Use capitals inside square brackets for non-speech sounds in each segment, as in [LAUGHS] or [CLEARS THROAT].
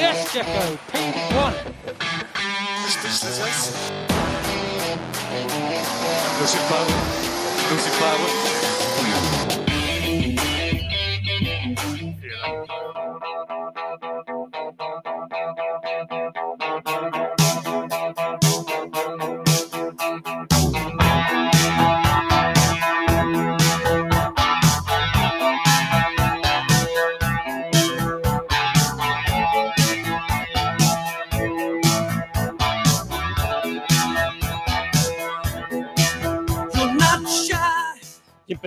Yes, Jacko, P1. Lucy Power. Lucy Power.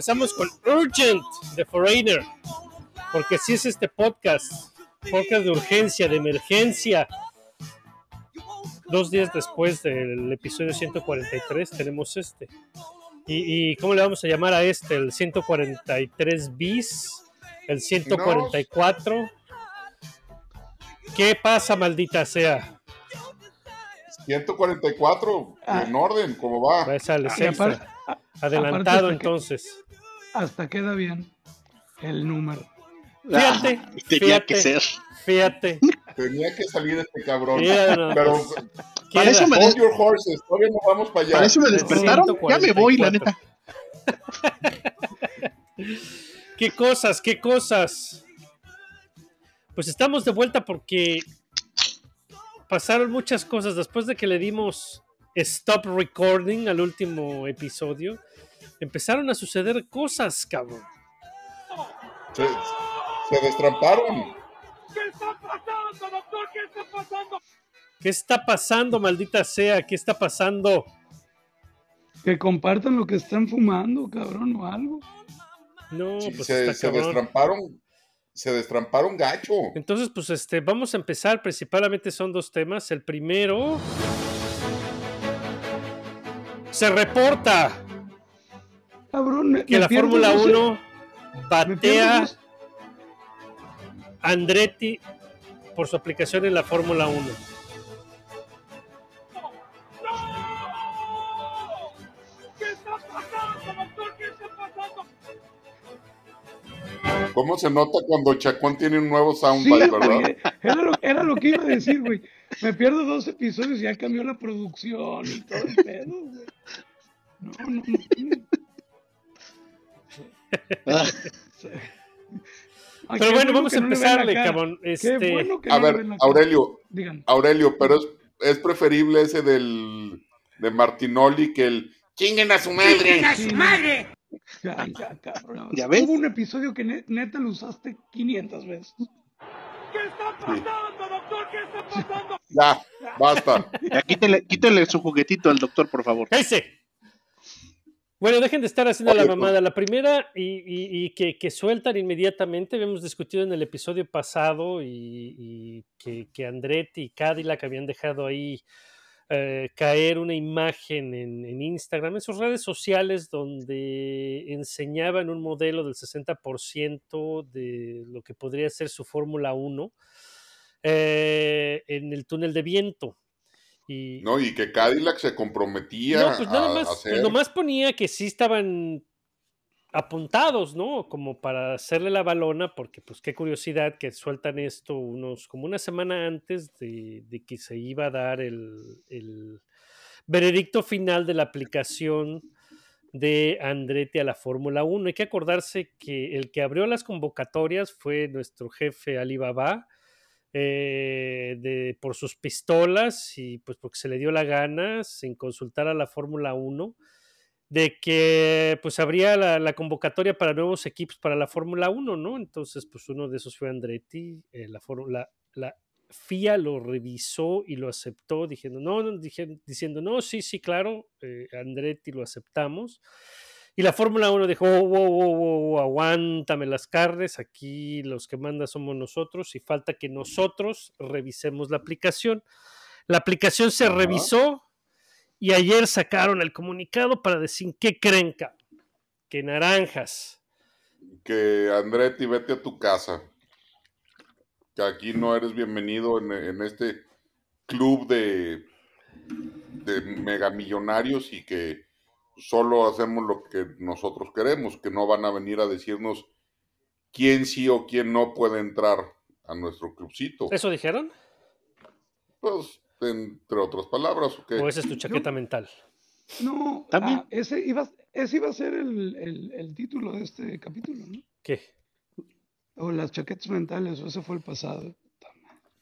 Empezamos con Urgent de Foreigner, porque si es este podcast, podcast de urgencia, de emergencia. Dos días después del episodio 143 tenemos este. ¿Y, y cómo le vamos a llamar a este? ¿El 143 bis? ¿El 144? ¿Qué pasa, maldita sea? 144, Ah. en orden, ¿cómo va? Va a ser el Y sexto. aparte- a- Adelantado aparte entonces. Hasta queda bien el número. Fíjate, Ah, tenía fíjate. que ser. Fíjate. Tenía que salir este cabrón. Pero Para eso me, des- your horses, todavía no vamos para allá. para eso me despertaron. Ya me voy, la 144. neta. [LAUGHS] ¿Qué cosas? ¿Qué cosas? Pues estamos de vuelta porque pasaron muchas cosas después de que le dimos stop recording al último episodio. Empezaron a suceder cosas, cabrón. Se, se destramparon. ¿Qué está pasando, maldita sea? ¿Qué está pasando? Que compartan lo que están fumando, cabrón, o algo. No, Sí, pues se, está se destramparon. Se destramparon gacho. Entonces, pues este, vamos a empezar. Principalmente son dos temas. El primero. Se reporta Cabrón, que la Fórmula doce- 1 me pierdo batea Andretti por su aplicación en la Fórmula 1. ¿Cómo se nota cuando Chacón tiene un nuevo soundbite, verdad? era lo, era lo que iba a decir, güey. Me pierdo dos episodios y ya cambió la producción y todo el pedo, güey. No, no, no. Ah, Ay, Pero qué bueno, vamos a no empezarle, cara. cabrón. Qué Este, bueno que A no ver. Aurelio, Digan. Aurelio, pero es, es preferible ese del de Martinoli que el chinguen a su madre. Ya, ya, cabrón. ¿Ya ves? Hubo un episodio que ne- neta lo usaste 500 veces. Ya, basta. ya quítele, quítele su juguetito al doctor, por favor. ¡Cállese! Bueno, dejen de estar haciendo la Oye, mamada. La primera, y, y- y que, que sueltan inmediatamente, habíamos discutido en el episodio pasado y, y que, que Andretti y Cadillac habían dejado ahí eh, caer una imagen en, en Instagram, en sus redes sociales, donde enseñaban un modelo del 60% de lo que podría ser su Fórmula 1 eh, en el túnel de viento. Y, No, y que Cadillac se comprometía no, pues nada a más, pues hacer. nomás ponía que sí estaban apuntados, ¿no? Como para hacerle la balona, porque pues qué curiosidad que sueltan esto unos, como una semana antes de, de que se iba a dar el, el veredicto final de la aplicación de Andretti a la Fórmula 1. Hay que acordarse que el que abrió las convocatorias fue nuestro jefe Alibaba, eh, de, por sus pistolas y pues porque se le dio la gana, sin consultar a la Fórmula 1, de que pues habría la, convocatoria para nuevos equipos para la Fórmula 1, ¿no? Entonces pues uno de esos fue Andretti, eh, la, FIA lo revisó y lo aceptó, diciendo, no, no diciendo, no, sí, sí, claro, eh, Andretti lo aceptamos. Y la Fórmula 1 dijo, oh, wow, wow, wow, aguántame las carnes, aquí los que manda somos nosotros y falta que nosotros revisemos la aplicación. La aplicación se revisó y ayer sacaron el comunicado para decir, ¿qué creen? cabrón? Que naranjas. Que Andretti, vete a tu casa. Que aquí no eres bienvenido en, en este club de, de megamillonarios y que solo hacemos lo que nosotros queremos, que no van a venir a decirnos quién sí o quién no puede entrar a nuestro clubcito. ¿Eso dijeron? Pues, entre otras palabras, ¿o qué? ¿O esa es tu chaqueta mental? No, También. ah, ese, iba, ese iba a ser el, el- el título de este capítulo, ¿no? ¿Qué? O las chaquetas mentales, o ese fue el pasado.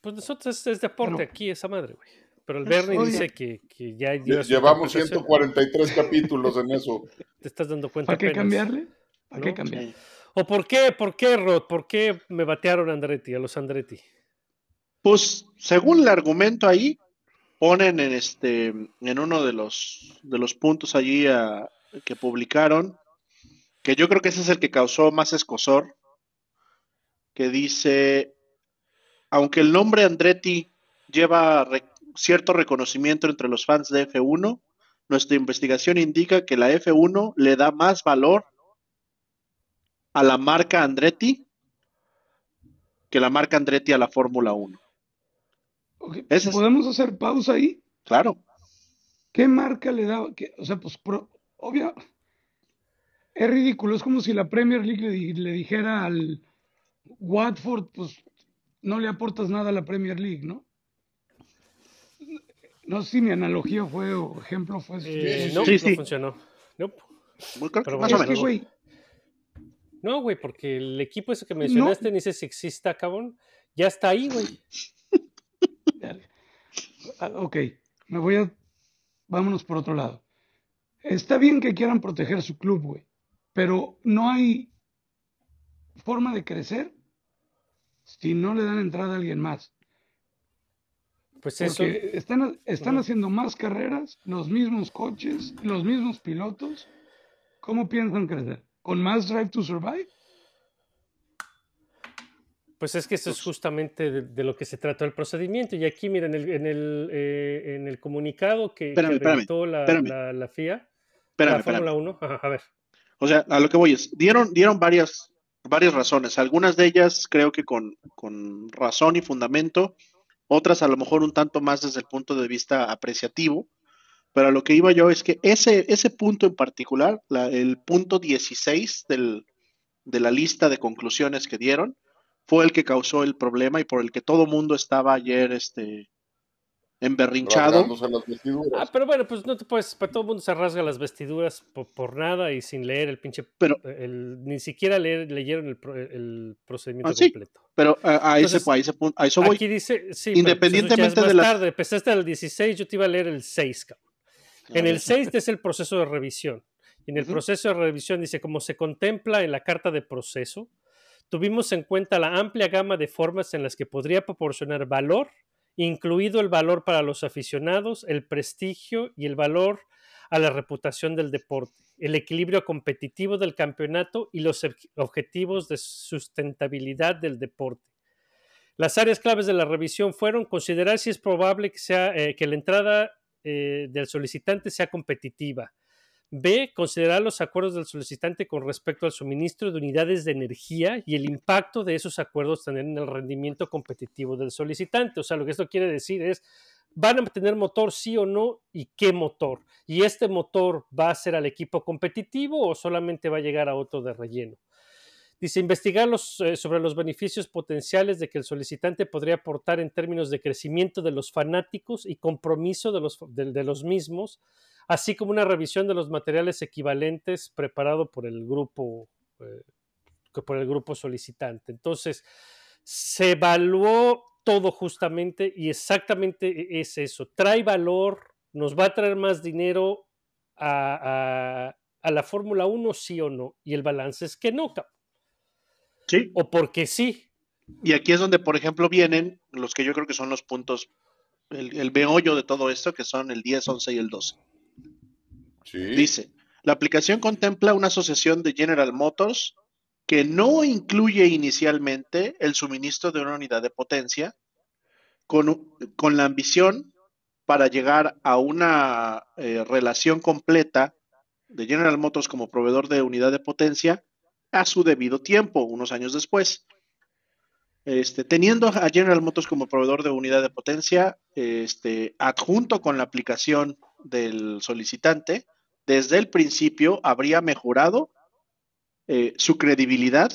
Pues nosotros es, es deporte Pero- aquí, esa madre, güey. Pero el Bernie oye. dice que, que ya dio Llevamos interpretación. 143 capítulos en eso. [LAUGHS] Te estás dando cuenta ¿Para qué apenas. cambiarle? ¿Para qué cambiarle? ¿O por qué, por qué, Rod? ¿Por qué me batearon a Andretti, a los Andretti? Pues, según el argumento ahí, ponen en este, en uno de los de los puntos allí a- que publicaron, que yo creo que ese es el que causó más escosor, que dice, aunque el nombre Andretti lleva re- cierto reconocimiento entre los fans de F1, nuestra investigación indica que la F1 le da más valor a la marca Andretti que la marca Andretti a la Fórmula 1. Ok, Ese es- ¿Podemos hacer pausa ahí? Claro. ¿Qué marca le daba? qué- o sea, pues, pro- obvio, es ridículo. Es como si la Premier League le, le dijera al Watford, pues, no le aportas nada a la Premier League, ¿no? No sé si mi analogía fue o ejemplo fue Eh, suficiente. no, Sí, no sí. funcionó. No, Pero más bueno, o que, menos. güey, no, güey, porque el equipo ese que mencionaste, ni sé si exista, cabrón. Ya está ahí, güey. [LAUGHS] Ah, Ok, me voy a. Vámonos por otro lado. Está bien que quieran proteger su club, güey, pero no hay forma de crecer si no le dan entrada a alguien más. Pues eso. Porque están, están haciendo más carreras, los mismos coches, los mismos pilotos. ¿Cómo piensan crecer? ¿Con más Drive to Survive? Pues es que eso es justamente de, de lo que se trató el procedimiento. Y aquí, mira, en el, en el, eh, en el comunicado que, Espérame, que espérame, la, espérame. la, la FIA, Espérame, la. Fórmula 1, ajá, a ver. O sea, a lo que voy es, dieron, dieron varias, varias razones. Algunas de ellas creo que con, con razón y fundamento, otras a lo mejor un tanto más desde el punto de vista apreciativo. Pero a lo que iba yo es que ese, ese punto en particular, la- el punto 16 del, de la lista de conclusiones que dieron, fue el que causó el problema y por el que todo mundo estaba ayer este, emberrinchado. rasgándose las vestiduras. Ah, pero bueno, pues no te puedes, para todo el mundo se rasga las vestiduras por, por nada y sin leer el pinche, Pero- el, ni siquiera leer, leyeron el, el procedimiento Ah, sí. completo. Pero a, a ese, Entonces, a ese punto, a eso voy. Aquí dice, sí, Independientemente pero pues eso ya es de más las- tarde, empezaste al 16, yo te iba a leer el 6, cabrón. En el 6 es el proceso de revisión. Y en el Ujú. proceso de revisión dice, como se contempla en la carta de proceso, tuvimos en cuenta la amplia gama de formas en las que podría proporcionar valor, incluido el valor para los aficionados, el prestigio y el valor a la reputación del deporte, el equilibrio competitivo del campeonato y los ob- objetivos de sustentabilidad del deporte. Las áreas claves de la revisión fueron considerar si es probable que, eh, la entrada eh, del solicitante sea competitiva. B. Considerar los acuerdos del solicitante con respecto al suministro de unidades de energía y el impacto de esos acuerdos en el rendimiento competitivo del solicitante. O sea, lo que esto quiere decir es, ¿van a tener motor sí o no? ¿Y qué motor? ¿Y este motor va a ser al equipo competitivo o solamente va a llegar a otro de relleno? Dice, investigar los, eh, sobre los beneficios potenciales de que el solicitante podría aportar en términos de crecimiento de los fanáticos y compromiso de los mismos, así como una revisión de los materiales equivalentes preparado por el grupo, eh, que por el grupo solicitante. Entonces, se evaluó todo justamente y exactamente es eso. Trae valor, nos va a traer más dinero a, a- a la Fórmula 1, sí o no. Y el balance es que no. Sí. o porque sí. Y aquí es donde, por ejemplo, vienen los que yo creo que son los puntos, el, el meollo de todo esto, que son el 10, 11 y el 12. Dice, la aplicación contempla una asociación de General Motors que no incluye inicialmente el suministro de una unidad de potencia con, con la ambición para llegar a una eh, relación completa de General Motors como proveedor de unidad de potencia a su debido tiempo, unos años después. Este, teniendo a General Motors como proveedor de unidad de potencia, este, adjunto con la aplicación del solicitante, desde el principio habría mejorado eh, su credibilidad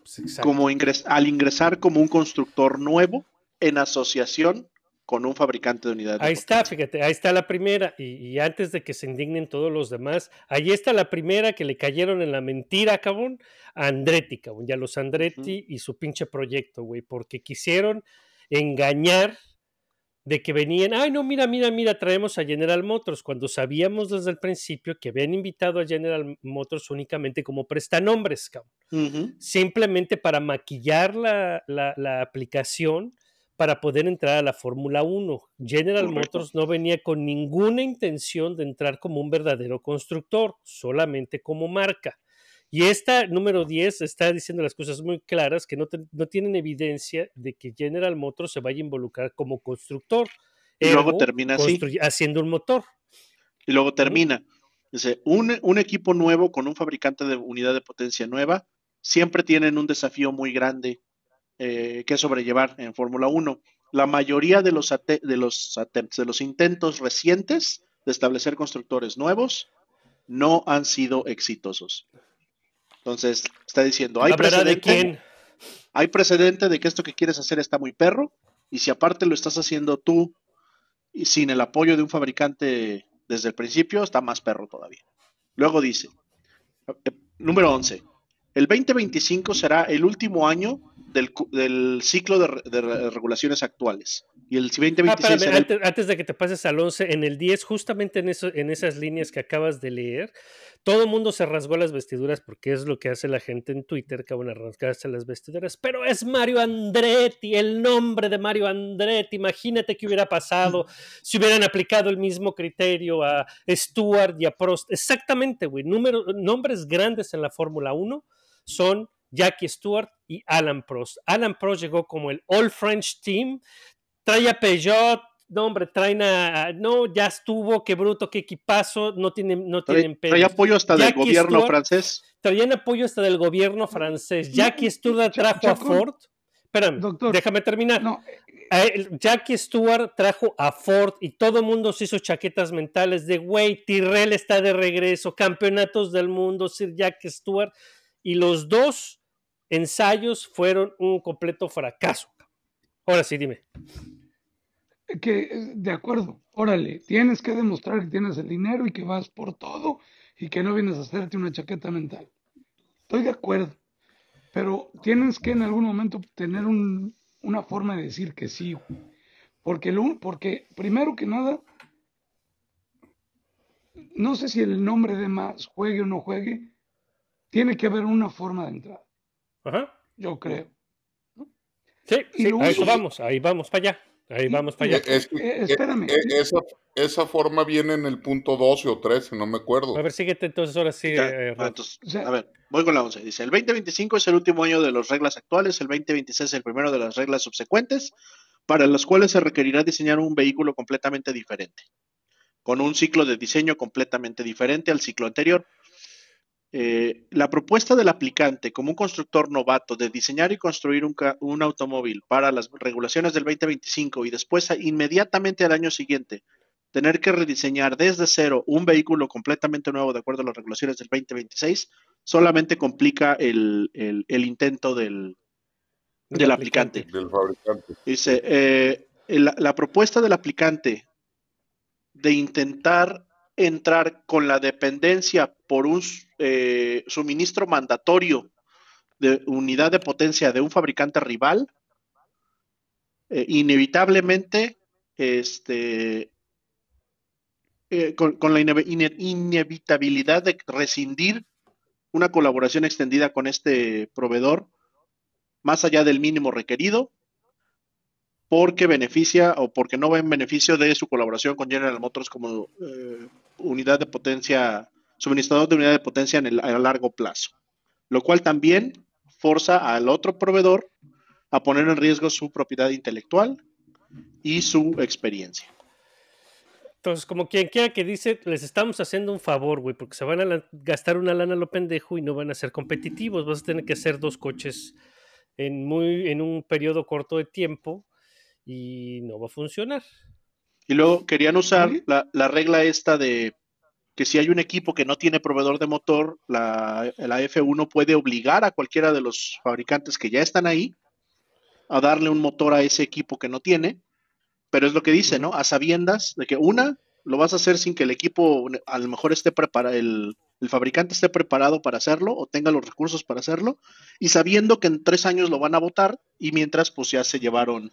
Pues, como ingres- al ingresar como un constructor nuevo en asociación con un fabricante de unidades. de Ahí está, fíjate, ahí está la primera. Y, y antes de que se indignen todos los demás, ahí está la primera que le cayeron en la mentira, cabrón, a Andretti, cabrón, y a los Andretti y su pinche proyecto, güey, porque quisieron engañar de que venían, ay, no, mira, mira, mira, traemos a General Motors, cuando sabíamos desde el principio que habían invitado a General Motors únicamente como prestanombres, cabrón simplemente para maquillar la, la- la aplicación para poder entrar a la Fórmula 1. General. Motors no venía con ninguna intención de entrar como un verdadero constructor, solamente como marca. Y esta número 10 está diciendo las cosas muy claras que no, te- no tienen evidencia de que General Motors se vaya a involucrar como constructor. Y luego termina así. haciendo un motor. Y luego termina. Dice, un, un equipo nuevo con un fabricante de unidad de potencia nueva siempre tienen un desafío muy grande eh, que sobrellevar en Fórmula 1. La mayoría de los, de, los de los intentos recientes de establecer constructores nuevos no han sido exitosos. Entonces, está diciendo, hay ¿Hablará de precedente, quién? hay precedente de que esto que quieres hacer está muy perro, y si aparte lo estás haciendo tú y sin el apoyo de un fabricante desde el principio, está más perro todavía. Luego dice, eh, número 11, el 2025 será el último año del, ciclo de, re- de re- regulaciones actuales. Y el 2026 Ah, el- antes, antes de que te pases al 11, en el 10, justamente en, eso, en esas líneas que acabas de leer, todo el mundo se rasgó las vestiduras porque es lo que hace la gente en Twitter, que van a rasgarse las vestiduras. Pero es Mario Andretti, el nombre de Mario Andretti. Imagínate qué hubiera pasado si hubieran aplicado el mismo criterio a Stewart y a Prost. Exactamente, güey. Número- Nombres grandes en la Fórmula 1 son Jackie Stewart y Alan Prost. Alan Prost llegó como el All French Team, trae a Peugeot, no hombre, traen a, no, ya estuvo, qué bruto, qué equipazo, no tienen, no trae, tienen trae pedos. apoyo hasta del gobierno Stewart- francés. Traían apoyo hasta del gobierno francés. Jackie Stewart trajo a. Ford. Espérame, Doctor, déjame terminar. No, Jackie Stewart trajo a Ford y todo el mundo se hizo chaquetas mentales de, güey, Tyrrell está de regreso, campeonatos del mundo, Sir Jackie Stewart. Y los dos ensayos fueron un completo fracaso. Ahora sí, dime. que de acuerdo, órale, tienes que demostrar que tienes el dinero y que vas por todo y que no vienes a hacerte una chaqueta mental. Estoy de acuerdo, pero tienes que en algún momento tener un- una forma de decir que sí, porque lo, porque primero que nada, no sé si el nombre de más juegue o no juegue, tiene que haber una forma de entrada, Ajá. yo creo. Sí, sí, a eso vamos, ahí vamos para allá. Ahí vamos para allá. Es Eh, espérame. eh, eh, esa, esa forma viene en el punto 12 o 13, no me acuerdo. A ver, síguete entonces ahora sí. Ya, eh, ah, entonces, a ver, voy con la 11. Dice, el 2025 es el último año de las reglas actuales, el 2026 el primero de las reglas subsecuentes, para las cuales se requerirá diseñar un vehículo completamente diferente, con un ciclo de diseño completamente diferente al ciclo anterior. Eh, la propuesta del aplicante como un constructor novato de diseñar y construir un, automóvil para las regulaciones del 2025 y después inmediatamente al año siguiente tener que rediseñar desde cero un vehículo completamente nuevo de acuerdo a las regulaciones del 2026 solamente complica el, el- el intento del, del aplicante. Del fabricante. Dice, eh, la, la propuesta del aplicante de intentar entrar con la dependencia por un eh, suministro mandatorio de unidad de potencia de un fabricante rival, eh, inevitablemente, este, eh, con, la ine- ine- inevitabilidad de rescindir una colaboración extendida con este proveedor más allá del mínimo requerido, porque beneficia o porque no va en beneficio de su colaboración con General Motors como unidad de potencia, suministrador de unidad de potencia en el, a largo plazo, lo cual también forza al otro proveedor a poner en riesgo su propiedad intelectual y su experiencia. Entonces, como quien quiera que dice, les estamos haciendo un favor, güey, porque se van a gastar una lana a lo pendejo y no van a ser competitivos. Vas a tener que hacer dos coches en, muy, en un periodo corto de tiempo y no va a funcionar. Y luego querían usar la, la regla esta de que si hay un equipo que no tiene proveedor de motor, la, la F1 puede obligar a cualquiera de los fabricantes que ya están ahí a darle un motor a ese equipo que no tiene, pero es lo que dice, ¿no? A sabiendas de que una, lo vas a hacer sin que el equipo a lo mejor esté preparado, el, el fabricante esté preparado para hacerlo o tenga los recursos para hacerlo, y sabiendo que en tres años lo van a votar y mientras pues ya se llevaron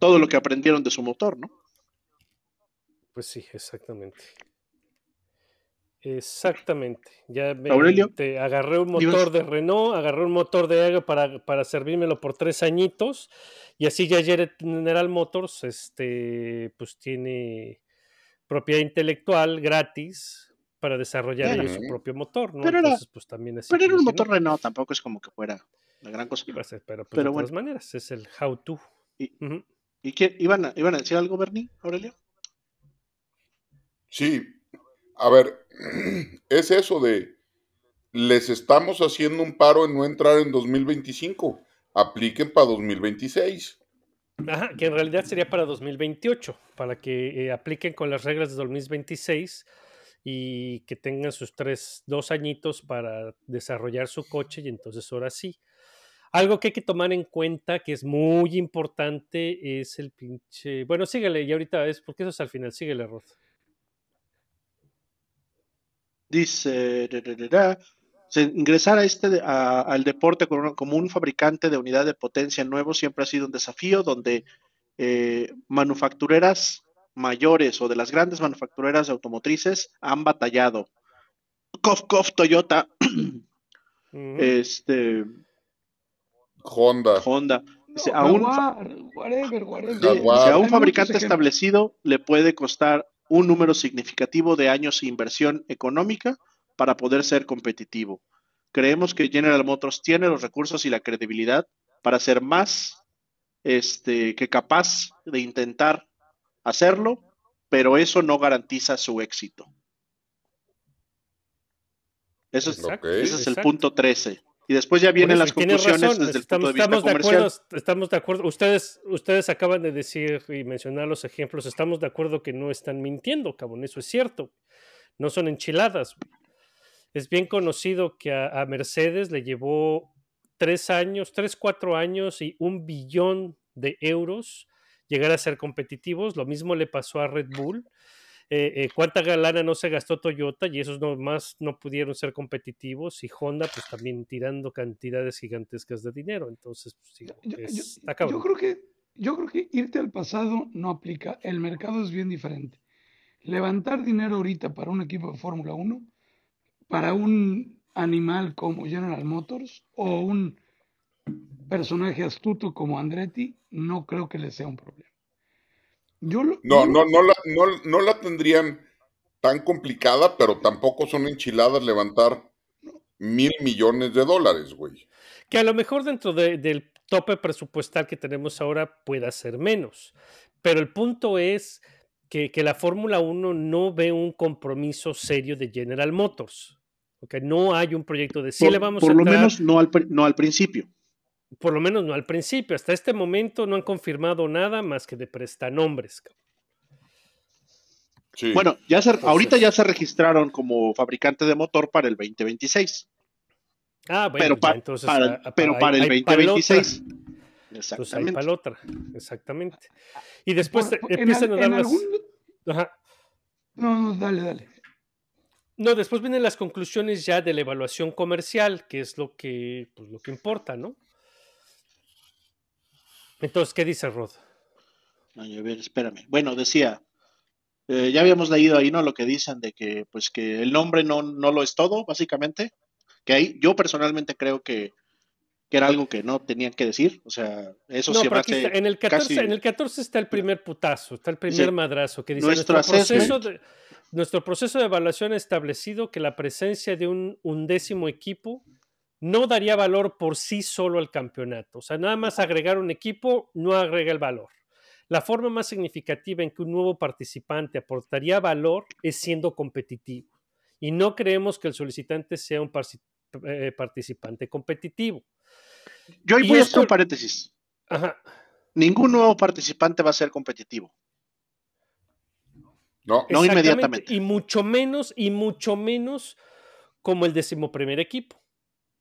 todo lo que aprendieron de su motor, ¿no? Pues sí, exactamente. Exactamente. Ya me, Aurelio, te agarré un motor de Renault, agarré un motor de Aero para, para servírmelo por tres añitos. Y así ya General Motors este, pues tiene propiedad intelectual gratis para desarrollar ellos su propio motor, ¿no? Pero era- Entonces, pues también así. Pero era un motor Renault, tampoco es como que fuera la gran cosa. Ser, pero, pues, Pero de todas bueno. maneras, es el how to. Y-. ¿Y qué, iban, a, iban a decir algo, Bernie, Aurelio? Sí, a ver, [CLEARS THROAT] es eso de, les estamos haciendo un paro en no entrar en 2025, apliquen para 2026. Ajá, que en realidad sería para 2028, para que eh, apliquen con las reglas de 2026 y que tengan sus tres, dos añitos para desarrollar su coche y entonces ahora sí. Algo que hay que tomar en cuenta que es muy importante es el pinche... Bueno, síguele y ahorita es porque eso es al final, síguele, Rod. Dice, da, da, da, da, se- ingresar a este, a- al deporte como un fabricante de unidad de potencia nuevo siempre ha sido un desafío donde eh, manufactureras mayores o de las grandes manufactureras de automotrices han batallado. Cof, cof, Toyota, [CLEARS THROAT] este, Honda, Honda. Dice, a un, whatever, whatever. Dice, a un fabricante establecido le puede costar un número significativo de años de inversión económica para poder ser competitivo. Creemos que General Motors tiene los recursos y la credibilidad para ser más este, que capaz de intentar hacerlo, pero eso no garantiza su éxito. Eso es, ese es el exacto. punto 13. Y después ya vienen eso, las conclusiones razón, desde el estamos, punto de vista estamos de comercial. acuerdo, estamos de acuerdo. Ustedes, ustedes acaban de decir y mencionar los ejemplos. Estamos de acuerdo que no están mintiendo, cabrón. Eso es cierto. No son enchiladas. Es bien conocido que a, a Mercedes le llevó tres años, tres, cuatro años y un billón de euros llegar a ser competitivos. Lo mismo le pasó a Red Bull. Eh, eh, cuánta lana no se gastó Toyota y esos nomás no pudieron ser competitivos y Honda pues también tirando cantidades gigantescas de dinero. Entonces, pues, digo, es- yo creo que, yo creo que irte al pasado no aplica. El mercado es bien diferente. Levantar dinero ahorita para un equipo de Fórmula 1, para un animal como General Motors o un personaje astuto como Andretti, no creo que le sea un problema. Yo lo- No, yo- no, no la, no, no la tendrían tan complicada, pero tampoco son enchiladas levantar mil millones de dólares, güey. Que a lo mejor dentro de- del tope presupuestal que tenemos ahora pueda ser menos. Pero el punto es que, que la Fórmula 1 no ve un compromiso serio de General Motors. No hay un proyecto de sí por le vamos por a lo entrar, menos no al, pri- no al principio. Por lo menos no al principio. Hasta este momento no han confirmado nada más que de prestanombres. Sí. Bueno, ya se, ahorita Entonces- ya se registraron como fabricante de motor para el 2026, Ah, bueno, pero, pa- entonces, para, ah, pero para el hay para la otra. 2026. Pues hay Exactamente. para la otra, exactamente. Y después por- por- en empiezan al- a dar las... algún- Ajá. No, no, dale, dale. No, después vienen las conclusiones ya de la evaluación comercial, que es lo que, pues, lo que importa, ¿no? Entonces, ¿qué dice Rod? Ay, a ver, espérame. Bueno, decía, eh, ya habíamos leído ahí, ¿no? Lo que dicen de que, pues, que el nombre no, no lo es todo, básicamente. Que ahí, yo personalmente creo que, que era algo que no tenían que decir. O sea, eso No, se pero aquí está, en el 14, casi- en el 14 está el primer putazo, está el primer Sí. madrazo que dice Nuestro nuestro proceso, assessment". de, nuestro proceso de evaluación ha establecido que la presencia de un undécimo equipo no daría valor por sí solo al campeonato. O sea, nada más agregar un equipo no agrega el valor. La forma más significativa en que un nuevo participante aportaría valor es siendo competitivo. Y no creemos que el solicitante sea un eh, participante competitivo. Yo ahí voy a esto- hacer un paréntesis. Ajá. Ningún nuevo participante va a ser competitivo. No, No inmediatamente. Y mucho menos, y mucho menos como el decimoprimer equipo.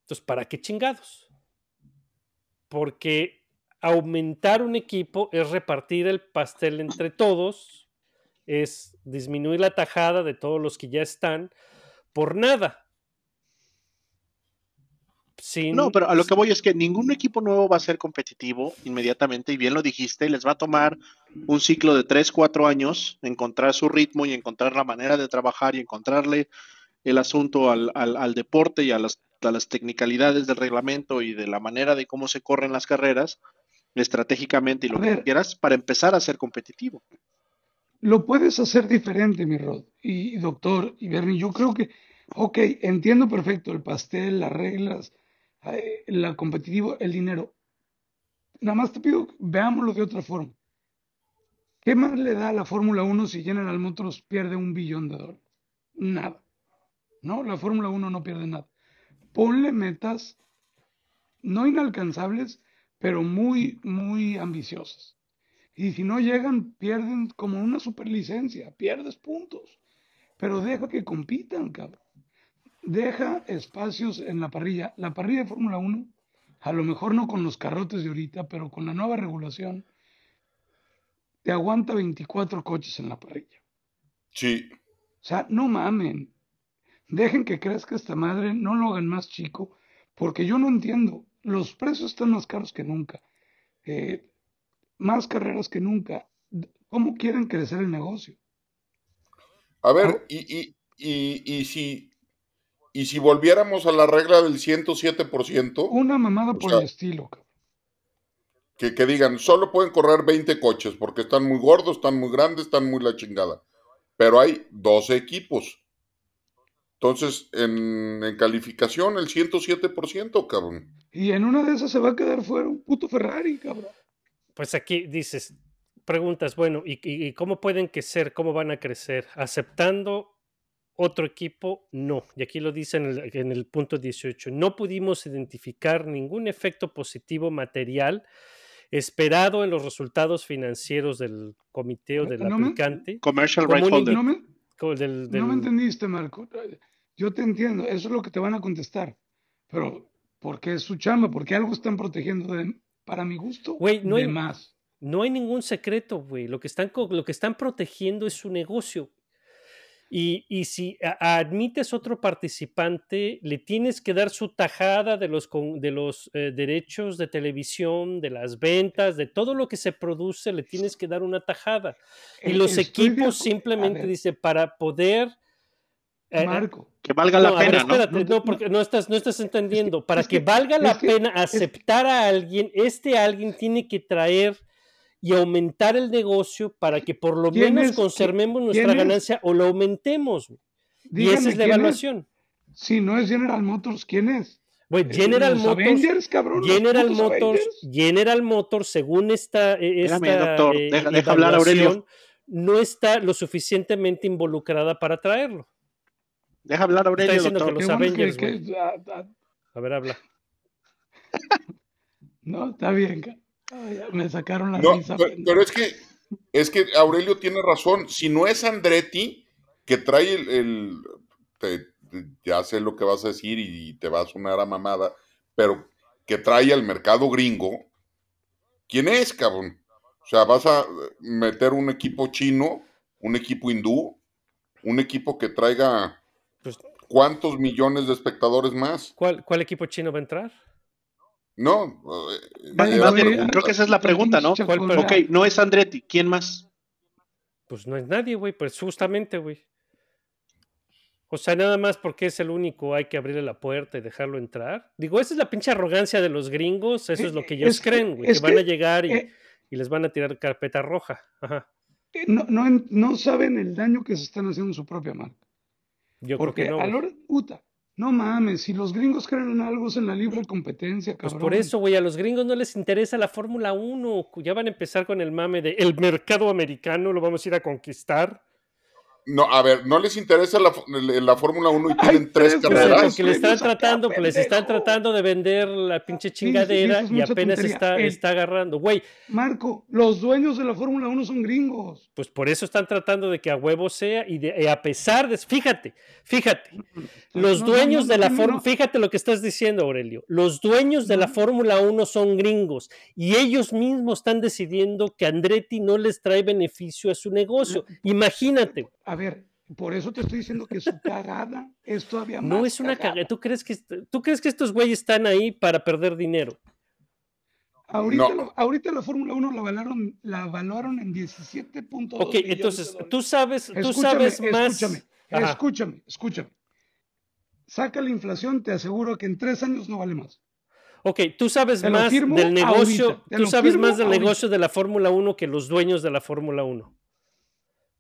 Entonces, ¿para qué chingados? Porque aumentar un equipo es repartir el pastel entre todos, es disminuir la tajada de todos los que ya están por nada. Sin, No, pero a lo que voy es que ningún equipo nuevo va a ser competitivo inmediatamente, y bien lo dijiste, les va a tomar un ciclo de 3, 4 años encontrar su ritmo y encontrar la manera de trabajar y encontrarle el asunto al, al- al deporte y a las, a las technicalidades del reglamento y de la manera de cómo se corren las carreras estratégicamente y lo que quieras para empezar a ser competitivo. Lo puedes hacer diferente, mi Rod. Y, y doctor, y Bernie, yo creo que, ok, entiendo perfecto el pastel, las reglas, eh, la competitivo, el dinero. Nada más te pido, veámoslo de otra forma. ¿Qué más le da a la Fórmula 1 si General Motors pierde un billón de dólares? Nada. No, la Fórmula 1 no pierde nada. Ponle metas no inalcanzables, pero muy, muy ambiciosas. Y si no llegan, pierden como una superlicencia, pierdes puntos. Pero deja que compitan, cabrón. Deja espacios en la parrilla. La parrilla de Fórmula 1, a lo mejor no con los carrotes de ahorita, pero con la nueva regulación, te aguanta 24 coches en la parrilla. sí. O sea, no mamen. Dejen que crezca esta madre, no lo hagan más chico, porque yo no entiendo. Los precios están más caros que nunca. Eh, más carreras que nunca. ¿Cómo quieren crecer el negocio? A ver, y, y, y, y si, y si volviéramos a la regla del 107%, Una mamada por sea, el estilo, cabrón. que, que digan, solo pueden correr 20 coches porque están muy gordos, están muy grandes, están muy la chingada. Pero hay 12 equipos. Entonces, en, en calificación, el 107%, cabrón. Y en una de esas se va a quedar fuera un puto Ferrari, cabrón. Pues aquí dices, preguntas, bueno, ¿y, cómo pueden crecer? ¿Cómo van a crecer? ¿Aceptando otro equipo? No. Y aquí lo dice en el, en el punto 18. No pudimos identificar ningún efecto positivo material esperado en los resultados financieros del comité o del No me- aplicante. Commercial un Holder. No me, co- del- del- no me entendiste, Marco. Yo te entiendo, eso es lo que te van a contestar. Pero, ¿por qué es su chamba? Porque algo están protegiendo de, para mi gusto, Güey, no de hay- más. No hay ningún secreto, güey. Lo que están, lo que están protegiendo es su negocio. Y, y si a- admites otro participante, le tienes que dar su tajada de los, con- de los eh, derechos de televisión, de las ventas, de todo lo que se produce, le tienes que dar una tajada. Y los estoy equipos simplemente ver, dice para poder... eh, eh, Marco, Que valga no, la ver, pena, ¿no? espérate, No porque no estás, no estás entendiendo. Para es que, que- valga la que- pena es- aceptar a alguien, este alguien tiene que traer y aumentar el negocio para que por lo ¿Quién menos conservemos nuestra es? ganancia o lo aumentemos. güey. Y esa es la evaluación. Si no es General Motors, ¿quién es? ¿Es General los Motors, Avengers, cabrón? ¿Los General Motors, Avengers? General Motors, según esta, eh, Espérame, esta doctor, eh, deja- deja hablar Aurelio. evaluación, no está lo suficientemente involucrada para traerlo. Deja hablar a Aurelio, diciendo doctor. que Qué los bueno que- Avengers, que- ah, ah, A ver, habla. [LAUGHS] no, está bien. Ay, me sacaron la No, risa. pero, es que es que Aurelio tiene razón. Si no es Andretti que trae el, el- te- te- ya sé lo que vas a decir y, te va a sonar a mamada, pero que trae al mercado gringo, ¿quién es, cabrón? O sea, vas a meter un equipo chino, un equipo hindú, un equipo que traiga Pues, cuántos millones de espectadores más. ¿cuál, ¿Cuál equipo chino va a entrar? No, eh, creo que esa es la pregunta, ¿no? ¿Cuál- Chacón, Ok, no es Andretti, ¿quién más? Pues no es nadie, güey, pues justamente, güey. O sea, nada más porque es el único, hay que abrirle la puerta y dejarlo entrar. Digo, esa es la pinche arrogancia de los gringos, eso es lo que ellos Es creen, güey, que, van a llegar y, eh, y les van a tirar carpeta roja. Ajá. Eh, No, no, en- no saben el daño que se están haciendo en su propia marca. Yo Porque creo que no. a la hora, puta, no mames, si los gringos creen en algo es en la libre competencia, Pues cabrón. por eso, güey, a los gringos no les interesa la Fórmula 1. Ya van a empezar con el mame de el mercado americano, lo vamos a ir a conquistar. No, a ver, ¿no les interesa la, la Fórmula 1 y tienen tres tres carreras? porque le están tratando, pues les están tratando de vender la pinche sí, chingadera es y apenas tontería. está, El- está agarrando. Güey, Marco, los dueños de la Fórmula 1 son gringos. pues por eso están tratando de que a huevo sea y, de- y a pesar de, fíjate, fíjate, los No, dueños no, de la Fórmula, no. fíjate lo que estás diciendo, Aurelio, los dueños de la. Fórmula 1 son gringos y ellos mismos están decidiendo que Andretti no les trae beneficio a su negocio. Imagínate, A ver, por eso te estoy diciendo que su cagada es todavía más no es una cagada. cagada. ¿Tú crees que tú crees que estos güeyes están ahí para perder dinero? Ahorita, No. la, ahorita la Fórmula 1 la valoraron, la valoraron en 17.2 Ok, entonces de tú sabes, tú Escúchame, sabes más. escúchame, Ajá. escúchame, escúchame. Saca la inflación, te aseguro que en tres años no vale más. Ok, tú sabes más del negocio, tú sabes más del ahorita. negocio de la Fórmula 1 que los dueños de la Fórmula 1.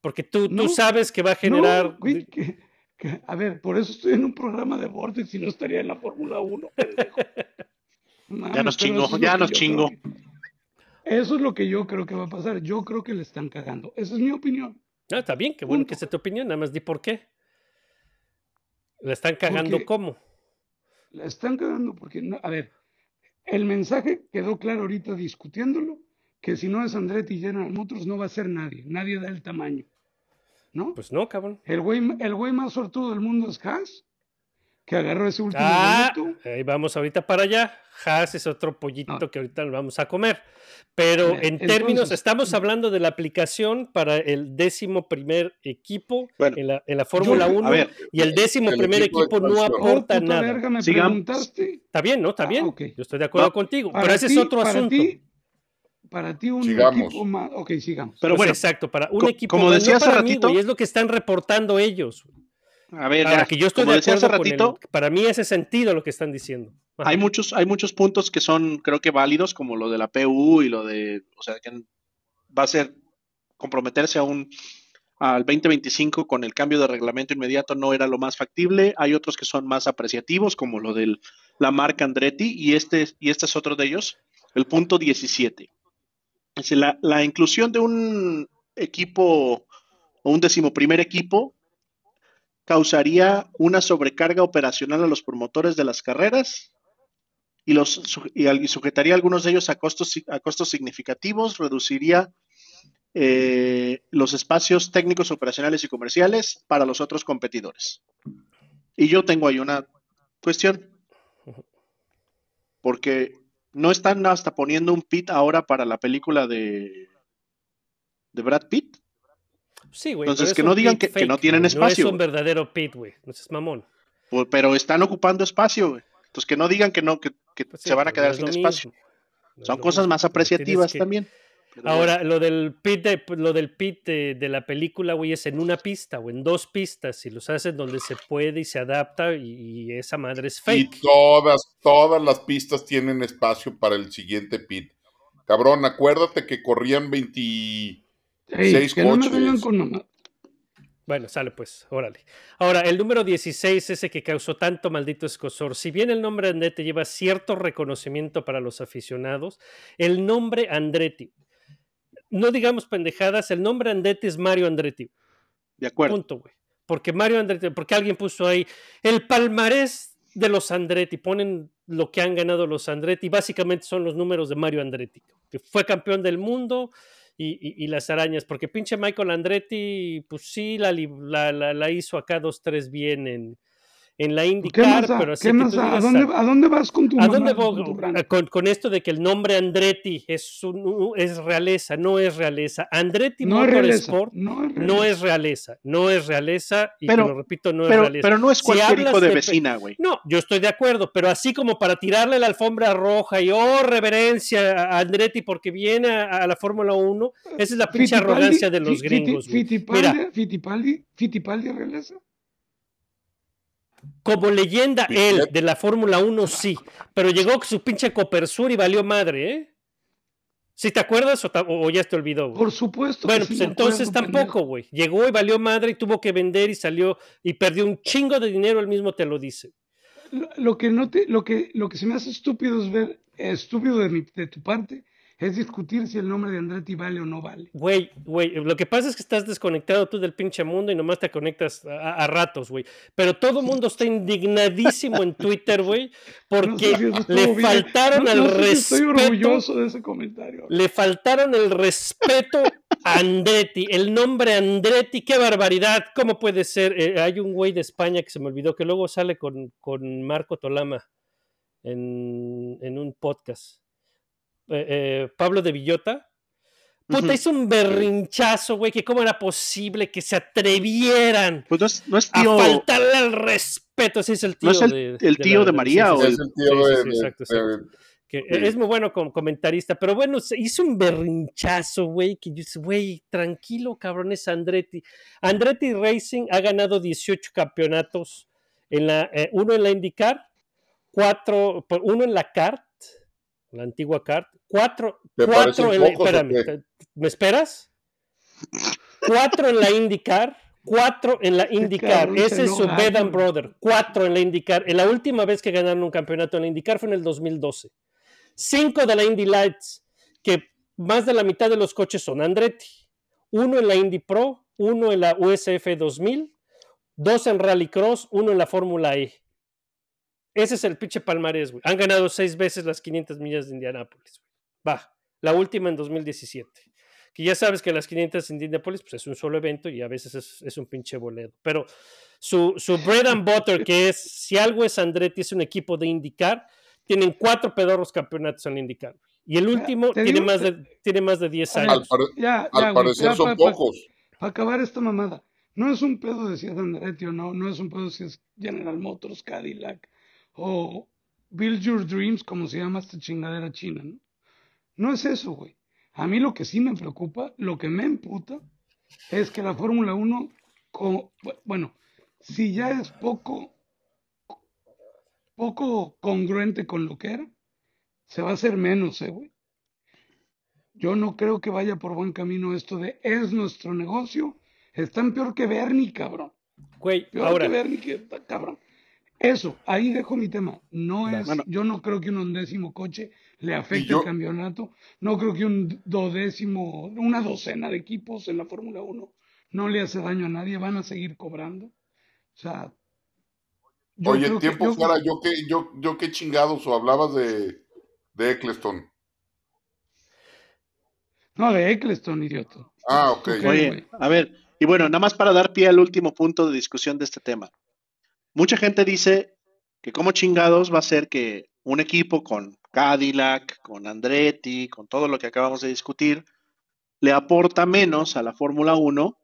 Porque tú, tú No, sabes que va a generar. No, güey, que- que- a ver, por eso estoy en un programa de Vortex y no estaría en la Fórmula 1. pendejo. [LAUGHS] Mames, Ya nos pero chingó, es ya lo que nos yo chingó. creo que- Eso es lo que yo creo que va a pasar. Yo creo que le están cagando. Esa es mi opinión. No, está bien, qué bueno Punto. que sea tu opinión, nada más di por qué. Le están cagando Porque- cómo. La están cagando porque, no- a ver, el mensaje quedó claro ahorita discutiéndolo, que si no es Andretti y General Motors no va a ser nadie, nadie da el tamaño, ¿no? Pues no, cabrón. el güey, el güey más sortudo del mundo es Haas, que agarró ese último Ah, ahí vamos ahorita para allá. Haas es otro pollito Ah. que ahorita lo vamos a comer. Pero Bien, en términos, estamos hablando de la aplicación para el décimo primer equipo Bueno, en la, en la Fórmula yo- 1. a ver, y el décimo el primer equipo no. Oh, aporta nada. verga, me. Está bien, ¿no? Está Ah, bien. Yo estoy de acuerdo contigo. Pero ese ti- es otro asunto. ti- para ti un Sigamos. equipo más. Ok, sigamos. pero Pues bueno, exacto, para un co- equipo como más, decía no hace para mí, ratito- güey, es lo que están reportando ellos. a ver, Ahora ya, que yo estoy como de decía hace acuerdo con el- ratito, para mí hace sentido lo que están diciendo. Ajá. hay muchos, hay muchos puntos que son, creo que válidos, como lo de la PU y lo de, o sea, que va a ser comprometerse a un al 2025 con el cambio de reglamento inmediato no era lo más factible. Hay otros que son más apreciativos, como lo de la marca Andretti, y este, y este es otro de ellos, el punto 17. Decir, la, la inclusión de un equipo o un decimoprimer equipo causaría una sobrecarga operacional a los promotores de las carreras y, los, y sujetaría a algunos de ellos a costos, a costos significativos, reduciría eh, los espacios técnicos, operacionales y comerciales para los otros competidores. Y yo tengo ahí una cuestión, porque no están hasta poniendo un pit ahora para la película de, de Brad Pitt. Sí, güey. Entonces, es que no digan que- que no tienen espacio, No es un verdadero pit, güey. No seas mamón. Pues, pero están ocupando espacio, güey. Entonces que no digan que no, que, que Pues sí, se van a quedar es sin espacio. mismo. Es Son cosas más apreciativas también. Pero bueno. Ahora, lo del pit de, lo del pit de, de la película, güey, es en una pista o en dos pistas. Y los hacen donde se puede y se adapta y, y esa madre es Y fake. todas, todas las pistas tienen espacio para el siguiente pit. Cabrón, acuérdate que corrían 20. Ey, Seis que no me coches. con. Bueno, sale pues, órale. Ahora, el número 16, ese que causó tanto maldito escosor, si bien el nombre Andretti lleva cierto reconocimiento para los aficionados, el nombre Andretti, no digamos pendejadas, el nombre Andretti es Mario Andretti, De acuerdo. punto, güey. Porque Mario Andretti, porque alguien puso ahí el palmarés de los Andretti, ponen lo que han ganado los Andretti, básicamente son los números de Mario Andretti, que fue campeón del mundo y, y- y las arañas, porque pinche Michael Andretti, pues sí, la, la, la- la hizo acá dos, tres bien en, en la ¿Qué IndyCar, pero así ¿Qué más? ¿A digas, dónde, ¿A dónde vas con tu ¿A dónde con voy? Con, con esto de que el nombre Andretti es, un- es realeza, no es realeza. Andretti No es realeza. No es no es realeza, no es realeza, y Pero- te lo repito, no es Pero, realeza. pero no es Si cualquier hablas hijo de vecina, güey. No, yo estoy de acuerdo, pero así como para tirarle la alfombra roja y oh, reverencia a Andretti porque viene a, a la Fórmula 1, esa es la pinche arrogancia de los gringos. Fiti- Mira, Fittipaldi, Fittipaldi realeza. Como leyenda Piquet. él de la Fórmula 1 sí, pero llegó con su pinche Copersur y valió madre, ¿eh? ¿Si te acuerdas o, ya te olvidó? güey? Por supuesto. Bueno, sí pues entonces acuerdo, tampoco, güey. Llegó y valió madre y tuvo que vender y salió y perdió un chingo de dinero, él mismo te lo dice. Lo, lo que no te, lo que, lo que se me hace estúpido es ver, estúpido de, mi, de tu parte, es discutir si el nombre de Andretti vale o no vale. Güey, güey, lo que pasa es que estás desconectado tú del pinche mundo y nomás te conectas a, a ratos, güey. Pero todo el mundo está indignadísimo en Twitter, güey, porque No sé si eso estuvo le faltaron No- el no sé si Estoy respeto. orgulloso de ese comentario. Le faltaron el respeto a Andretti, el nombre Andretti, qué barbaridad, ¿cómo puede ser? Eh, hay un güey de España que se me olvidó, que luego sale con, con Marco Tolama en, en un podcast. Eh, eh, Pablo de Villota. Puta, hizo un berrinchazo, güey, que cómo era posible que se atrevieran Pues no es, no es a tío. faltarle al respeto. Ese es el tío ¿No es el- de, el tío de María sí, o el- Es el tío Sí, sí, de, sí, de- exacto, exacto. de- que Sí. es muy bueno como comentarista, pero bueno, se hizo un berrinchazo, güey, que yo dije, güey, tranquilo, cabrón, es Andretti. Andretti Racing ha ganado 18 campeonatos, en la, eh, uno en la IndyCar, cuatro, uno en la CART, la antigua CART, cuatro, ¿Te cuatro en la, espérame, te- ¿me esperas? Cuatro en la IndyCar, cuatro en la [LAUGHS] IndyCar, ese es su bed and brother, cuatro en la IndyCar. En la última vez que ganaron un campeonato en la IndyCar fue en el 2012. Cinco de la Indy Lights, que más de la mitad de los coches son Andretti. Uno en la Indy Pro, uno en la USF 2000, dos en Rallycross, uno en la Fórmula E. Ese es el pinche palmarés, güey. Han ganado seis veces las 500 millas de Indianápolis. güey. Va, la última en 2017. Que ya sabes que las 500 en Indianápolis pues, es un solo evento y a veces es, es un pinche boleto. Pero su, su bread and butter, que es, si algo es Andretti, es un equipo de IndyCar, tienen cuatro pedorros campeonatos en la IndyCar. Y el último te tiene, digo- más de, tiene más de 10 A ver, Al, años. pare- Ya, al ya, parecer ya son pocos. Para acabar esta mamada, no es un pedo de si es Andretti o no, no es un pedo si es General Motors, Cadillac o Build Your Dreams, como se llama esta chingadera china, ¿no? No es eso, güey. A mí lo que sí me preocupa, lo que me emputa, es que la Fórmula 1, co- bueno, si ya es poco, poco congruente con lo que era, se va a hacer menos, eh, güey. Yo no creo que vaya por buen camino esto de es nuestro negocio. Están peor que Bernie, cabrón. Güey, Peor ahora, que Bernie, que, cabrón. Eso, ahí dejo mi tema. No es, Bueno. yo no creo que un undécimo coche le afecte yo- el campeonato. No creo que un dodécimo, una docena de equipos en la Fórmula 1 no le hace daño a nadie. Van a seguir cobrando. O sea, yo Oye, creo que- tiempo yo- fuera, yo qué, yo, yo qué chingados, o hablabas de, de Eccleston. No, de Eccleston, idiota. Ah, ok. Ok. Oye, a ver, y bueno, nada más para dar pie al último punto de discusión de este tema. Mucha gente dice que como chingados va a ser que un equipo con Cadillac, con Andretti, con todo lo que acabamos de discutir, le aporta menos a la Fórmula 1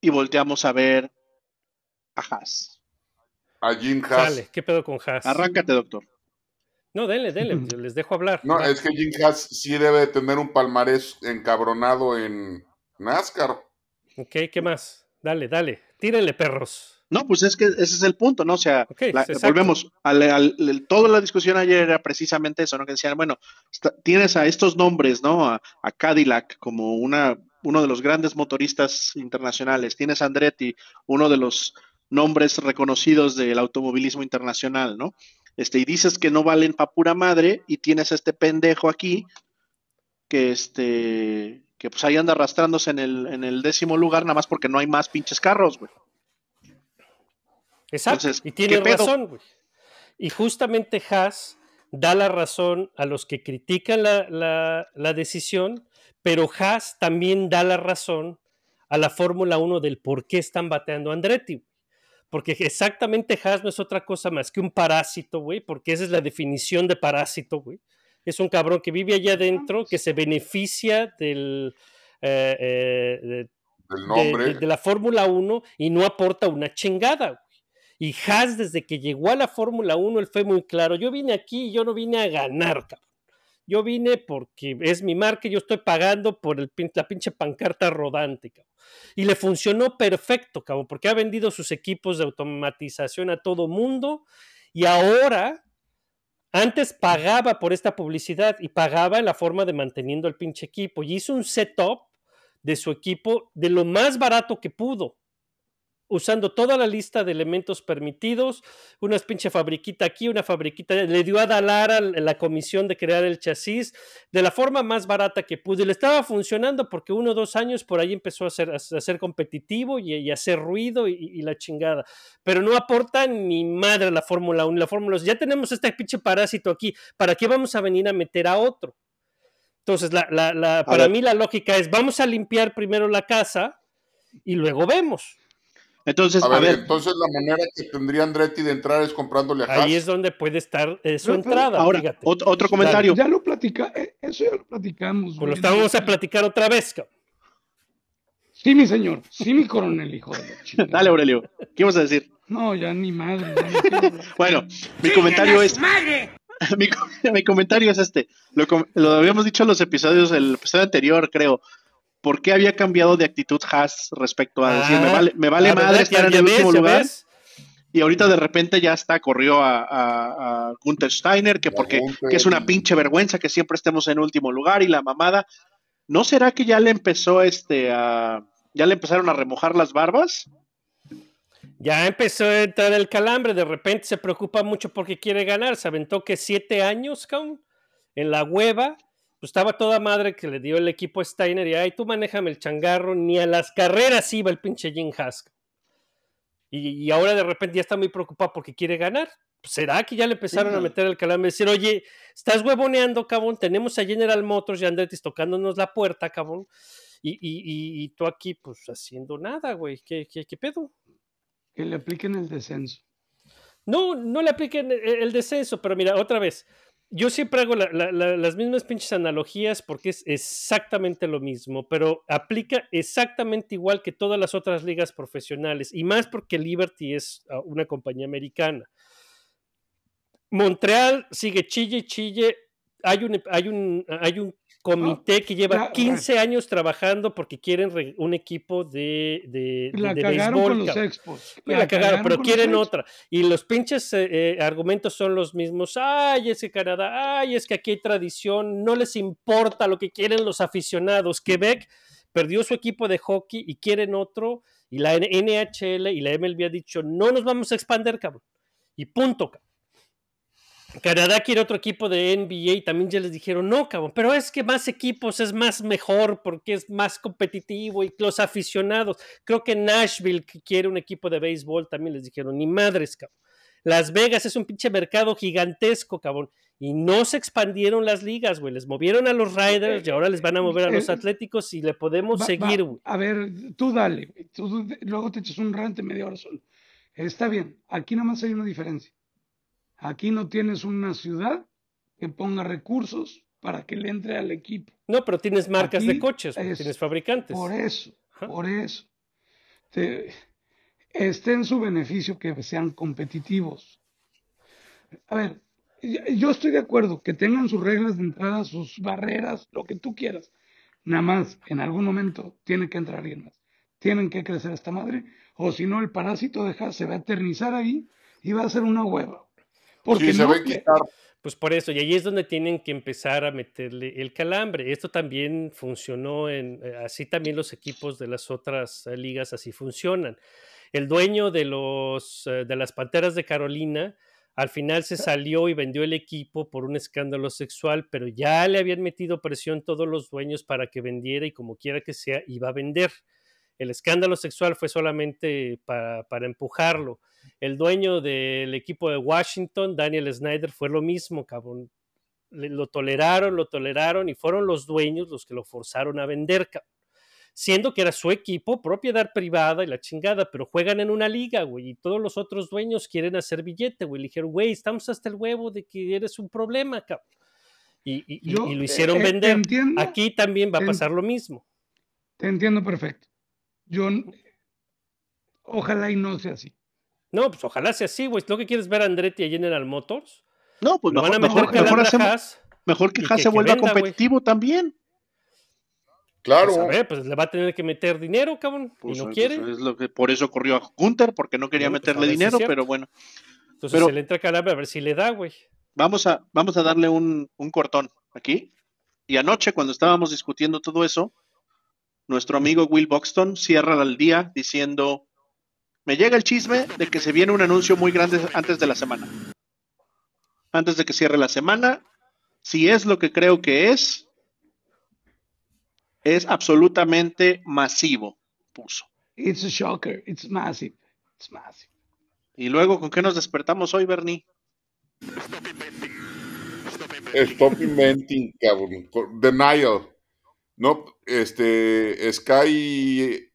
y volteamos a ver a Haas. A Jim Haas. sale, ¿qué pedo con Haas? Arráncate, doctor. No, denle, denle, les dejo hablar. No, es que Jim Haas sí debe de tener un palmarés encabronado en NASCAR. Ok, ¿qué más? Dale, dale, tírenle perros. No, pues es que ese es el punto, ¿no? O sea, la- volvemos, al, al- toda la discusión ayer era precisamente eso, ¿no? Que decían, bueno, está- tienes a estos nombres, ¿no? A, a Cadillac como una, uno de los grandes motoristas internacionales, tienes a Andretti, uno de los nombres reconocidos del automovilismo internacional, ¿no? Este, y dices que no valen pa' pura madre, y tienes a este pendejo aquí, que este, que pues ahí anda arrastrándose en el, en el décimo lugar, nada más porque no hay más pinches carros, güey. Exacto, Entonces, y tiene razón, güey. Y justamente Haas da la razón a los que critican la, la- la decisión, pero Haas también da la razón a la Fórmula 1 del por qué están bateando a Andretti. Porque exactamente Haas no es otra cosa más que un parásito, güey, porque esa es la definición de parásito, güey. Es un cabrón que vive allá adentro, que se beneficia del, eh, eh, de- Del de, nombre. de- de la Fórmula 1 y no aporta una chingada. Y Haas, desde que llegó a la Fórmula 1, él fue muy claro. Yo vine aquí y yo no vine a ganar, cabrón. Yo vine porque es mi marca y yo estoy pagando por la pinche pancarta rodante, cabrón. Y le funcionó perfecto, cabrón, porque ha vendido sus equipos de automatización a todo mundo y ahora, antes pagaba por esta publicidad y pagaba en la forma de manteniendo el pinche equipo y hizo un setup de su equipo de lo más barato que pudo. Usando toda la lista de elementos permitidos, una pinche fabriquita aquí, una fabriquita, le dio a Dalara la comisión de crear el chasis de la forma más barata que pudo y le estaba funcionando porque uno o dos años por ahí empezó a ser, a ser competitivo y, y a hacer ruido y, y la chingada, pero no aporta ni madre la Fórmula 1 y la Fórmula 2. Ya tenemos este pinche parásito aquí, ¿para qué vamos a venir a meter a otro? Entonces, la, la, la, para mí la lógica es, vamos a limpiar primero la casa y luego vemos. Entonces, A a ver, ver, entonces la manera que tendría Andretti de entrar es comprándole a Haas. Ahí es donde puede estar eh, su entrada. ahora, fíjate. otro comentario. Ya lo platica, eh, eso ya lo platicamos. Pues lo güey. estábamos a platicar otra vez. cabrón. Sí, mi señor, sí, mi coronel, hijo de la. [LAUGHS] Dale, Aurelio. ¿Qué ibas a decir? No, ya ni madre. ya. [LAUGHS] Bueno, mi comentario es. [LAUGHS] mi, co- mi comentario es este. Lo, com- lo habíamos dicho en los episodios, el episodio anterior, creo. ¿Por qué había cambiado de actitud Haas respecto a decir, me Ah, vale, me vale la madre verdad, estar en el ves, último lugar? ves. Y ahorita de repente ya está, corrió a, a, a Gunther Steiner, que porque que es una pinche vergüenza que siempre estemos en último lugar y la mamada. ¿No será que ya le empezó este a ya le empezaron a remojar las barbas? Ya empezó a entrar el calambre, de repente se preocupa mucho porque quiere ganar, se aventó que siete años, cabrón, en la hueva, pues estaba toda madre que le dio el equipo Steiner y, ay, tú manéjame el changarro, ni a las carreras iba el pinche Jim Haas. Y, y ahora de repente ya está muy preocupado porque quiere ganar. ¿Será que ya le empezaron a meter el calambre? Decir, oye, estás huevoneando, cabrón, tenemos a General Motors y Andretti tocándonos la puerta, cabrón, y, y, y- tú aquí, pues, haciendo nada, güey, ¿qué, qué, qué pedo? Que le apliquen el descenso. No, no le apliquen el, el descenso, pero mira, otra vez, yo siempre hago la- la- la- las mismas pinches analogías porque es exactamente lo mismo, pero aplica exactamente igual que todas las otras ligas profesionales, y más porque Liberty es ah, una compañía americana. Montreal sigue chille, y chille, hay un, hay un, hay un comité que lleva la- 15 años trabajando porque quieren re- un equipo de, de, La de béisbol, con los expos. Pues la cagaron, pero quieren otra. Y los pinches eh, eh, argumentos son los mismos. Ay, es que Canadá, ay, es que aquí hay tradición. No les importa lo que quieren los aficionados. Quebec perdió su equipo de hockey y quieren otro. Y la NHL y la MLB ha dicho, no nos vamos a expandir, cabrón. Y punto, cabrón. Canadá quiere otro equipo de NBA y también ya les dijeron, no, cabrón, pero es que más equipos es más mejor porque es más competitivo y los aficionados. Creo que Nashville que quiere un equipo de béisbol también les dijeron, ni madres, cabrón. Las Vegas es un pinche mercado gigantesco, cabrón. Y no se expandieron las ligas, güey. Les movieron a los Riders y ahora les van a mover a los Eh, Atléticos y le podemos Va- seguir, güey. A ver, tú dale. Tú luego te echas un rante media hora solo. Está bien, aquí nada más hay una diferencia. Aquí no tienes una ciudad que ponga recursos para que le entre al equipo. No, pero tienes marcas de coches, es tienes fabricantes. Por eso, Ajá. por eso. Te- esté en su beneficio que sean competitivos. A ver, yo estoy de acuerdo que tengan sus reglas de entrada, sus barreras, lo que tú quieras. Nada más, en algún momento tiene que entrar alguien más. Tienen que crecer esta madre, o si no, el parásito de Haas se va a eternizar ahí y va a ser una hueva. Porque Sí, no. Pues por eso, y ahí es donde tienen que empezar a meterle el calambre. Esto también funcionó en, eh, así también los equipos de las otras eh, ligas así funcionan. El dueño de los eh, de las Panteras de Carolina al final se salió y vendió el equipo por un escándalo sexual, pero ya le habían metido presión todos los dueños para que vendiera y como quiera que sea, iba a vender. El escándalo sexual fue solamente para, para empujarlo. El dueño del equipo de Washington, Daniel Snyder, fue lo mismo, cabrón. Lo toleraron, lo toleraron y fueron los dueños los que lo forzaron a vender, cabrón. Siendo que era su equipo, propiedad privada y la chingada, pero juegan en una liga, güey, y todos los otros dueños quieren hacer billete, güey. Le dijeron, güey, estamos hasta el huevo de que eres un problema, cabrón. Y, y- y- Yo, y lo hicieron eh, vender. entiendo. Aquí también va a pasar lo mismo. Te entiendo perfecto. Yo, ojalá y no sea así. No, pues ojalá sea así, güey. ¿Lo que quieres ver a Andretti a General Motors? No, pues Lo van mejor, a meter mejor, mejor hacemos- mejor que Haas que- se vuelva venda, competitivo también. Claro. Pues a ver, pues le va a tener que meter dinero, cabrón. Pues, y no pues, quiere. es lo que, por eso corrió a Gunther, porque no quería pues, meterle si dinero, pero bueno. Entonces pero- se le entra calambre a ver si le da, güey. Vamos a, vamos a darle un, un cortón aquí. Y anoche, cuando estábamos discutiendo todo eso, nuestro amigo Will Buxton cierra el día diciendo me llega el chisme de que se viene un anuncio muy grande antes de la semana. Antes de que cierre la semana, si es lo que creo que es, es absolutamente masivo, puso. It's a shocker. It's massive. It's massive. Y luego, ¿con qué nos despertamos hoy, Bernie? Stop inventing, cabrón. Denial. No, este, Sky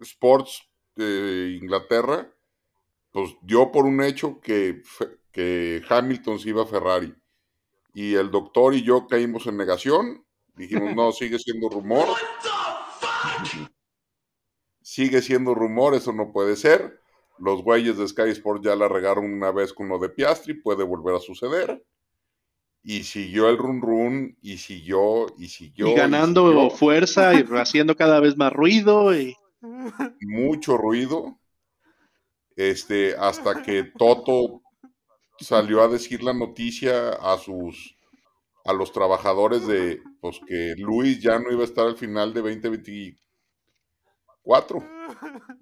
Sports de Inglaterra, pues dio por un hecho que, que Hamilton se iba a Ferrari. Y el doctor y yo caímos en negación. Dijimos, [LAUGHS] no, sigue siendo rumor. Sigue siendo rumor, eso no puede ser. Los güeyes de Sky Sports ya la regaron una vez con lo de Piastri, puede volver a suceder. Y siguió el run run, y siguió, y siguió. y ganando siguió. fuerza y [LAUGHS] haciendo cada vez más ruido. Y... [LAUGHS] mucho ruido. Este, hasta que Toto salió a decir la noticia a sus a los trabajadores de pues que Luis ya no iba a estar al final de 2024.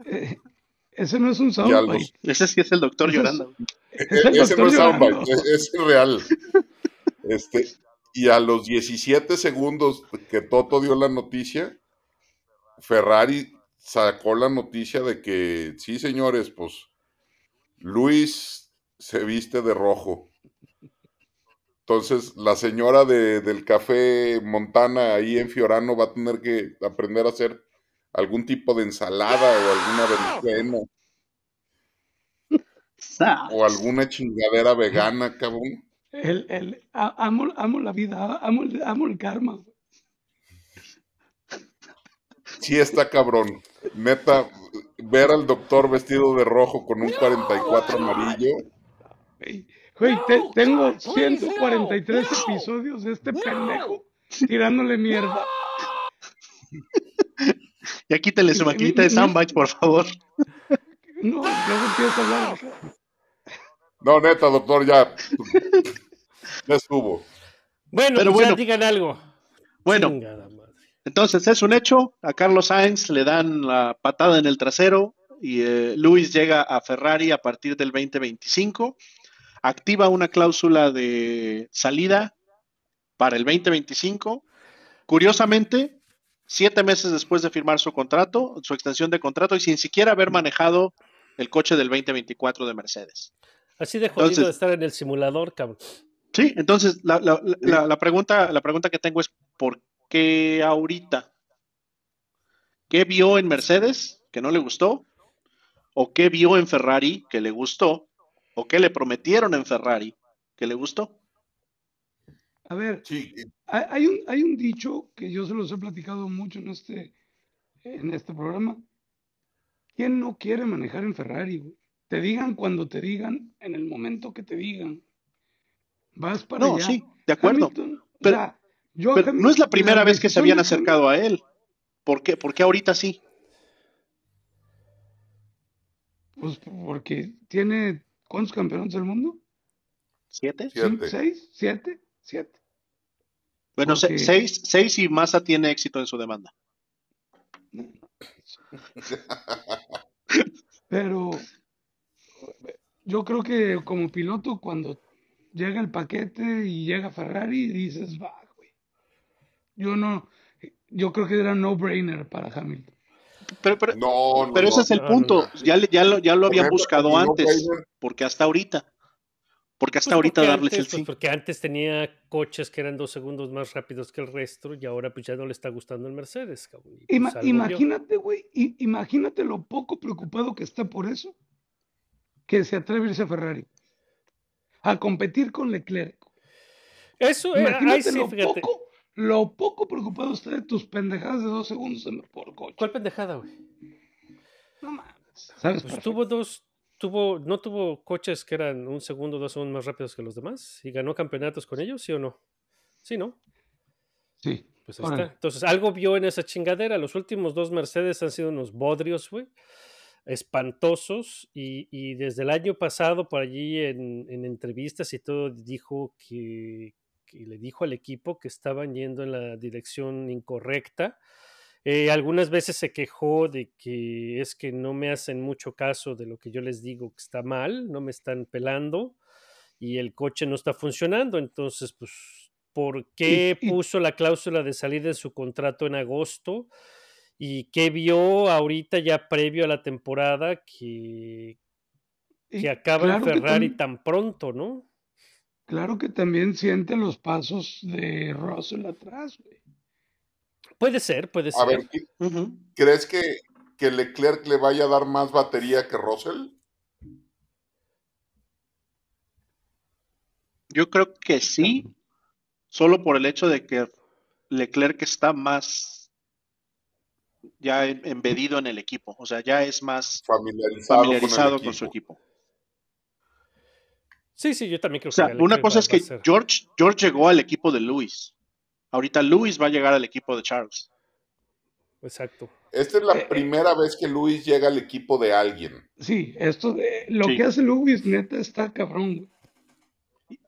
Eh, ese no es un soundbite. los- Ese sí es el doctor Ese es- llorando. Es el E- ese no es llorando. soundbite, es, es real. Este, y a los 17 segundos que Toto dio la noticia, Ferrari sacó la noticia de que sí, señores, pues Luis se viste de rojo. Entonces, la señora de- del café Montana ahí en Fiorano va a tener que aprender a hacer algún tipo de ensalada o alguna berenjena o alguna chingadera vegana, cabrón. El, el, amo, amo la vida, amo, el- amo el karma. Sí está cabrón. Neta, ver al doctor vestido de rojo con un 44 amarillo. Güey, te- tengo 143 episodios de este pendejo tirándole mierda. Ya quítale su maquinita de soundbites, por favor. No, luego empieza a hablar. No, neta, doctor, ya. Ya estuvo. Bueno, Pero pues ya bueno. digan algo. Bueno. Entonces es un hecho. A Carlos Sainz le dan la patada en el trasero y eh, Luis llega a Ferrari a partir del 2025. Activa una cláusula de salida para el 2025. Curiosamente, siete meses después de firmar su contrato, su extensión de contrato y sin siquiera haber manejado el coche del 2024 de Mercedes. Así de jodido Entonces- de estar en el simulador, cabrón. Sí, entonces la, la- la- la- la pregunta, la pregunta que tengo es ¿por qué ahorita? ¿Qué vio en Mercedes que no le gustó? ¿O qué vio en Ferrari que le gustó? ¿O qué le prometieron en Ferrari que le gustó? A ver, Sí, hay, un, hay un dicho que yo se los he platicado mucho en este, en este programa. ¿Quién no quiere manejar en Ferrari, güey? Te digan cuando te digan, en el momento que te digan. Vas para No, allá. sí, de acuerdo. Hamilton, o sea, yo Pero no es la primera vez que se habían acercado a él. ¿Por qué? ¿Por qué ahorita sí? Pues porque tiene, ¿cuántos campeonatos del mundo? ¿Siete? Siete. ¿Cinco, ¿Seis? ¿Siete? ¿Siete? Bueno, Porque- seis, seis y Massa tiene éxito en su demanda. [LAUGHS] Pero yo creo que como piloto, cuando llega el paquete y llega Ferrari, dices, va. Yo no, yo creo que era no-brainer para Hamilton. Pero, pero, no, no. pero ese no. es el no, punto. no. Ya, le- ya, lo, ya lo habían buscado antes. Porque hasta ahorita. Porque hasta Pues ahorita porque darles antes, el pues sí. porque antes tenía coches que eran dos segundos más rápidos que el resto y ahora pues ya no le está gustando el Mercedes, cabrón. pues, Ima- imagínate, güey, imagínate lo poco preocupado que está por eso, que se atreve a irse a Ferrari. A competir con Leclerc. Eso, eh, ahí Imagínate sí, lo fíjate. poco, lo poco preocupado está de tus pendejadas de dos segundos en- por coche. ¿Cuál pendejada, güey? No mames. ¿Sabes? Pues tuvo dos, tuvo, no tuvo coches que eran un segundo, dos segundos más rápidos que los demás y ganó campeonatos con ellos, ¿sí o no? Sí, ¿no? Sí. Pues ahí está. Entonces, algo vio en esa chingadera. Los últimos dos Mercedes han sido unos bodrios, güey. Espantosos. Y, y desde el año pasado, por allí en, en entrevistas y todo, dijo que, que le dijo al equipo que estaban yendo en la dirección incorrecta. Eh, algunas veces se quejó de que es que no me hacen mucho caso de lo que yo les digo que está mal, no me están pelando y el coche no está funcionando. Entonces, pues, ¿por qué y- puso la cláusula de salida de su contrato en agosto? ¿Y qué vio ahorita ya previo a la temporada que, Y que acaba claro en Ferrari tan pronto, ¿no? Claro que también siente los pasos de Russell atrás, güey. Puede ser, puede A ser. ver, ¿qué- Ujú. ¿crees que, que Leclerc le vaya a dar más batería que Russell? Yo creo que sí, solo por el hecho de que Leclerc está más ya em- embedido en el equipo, o sea, ya es más Familiarizado, familiarizado con, su equipo. Sí, sí, yo también creo O sea, que una cosa va- es que ser- George, George llegó al equipo de Lewis. Ahorita Lewis va a llegar al equipo de Charles. Exacto. Esta es la Eh, eh. primera vez que Luis llega al equipo de alguien. Sí, esto de, lo Sí. que hace Lewis, neta, está cabrón.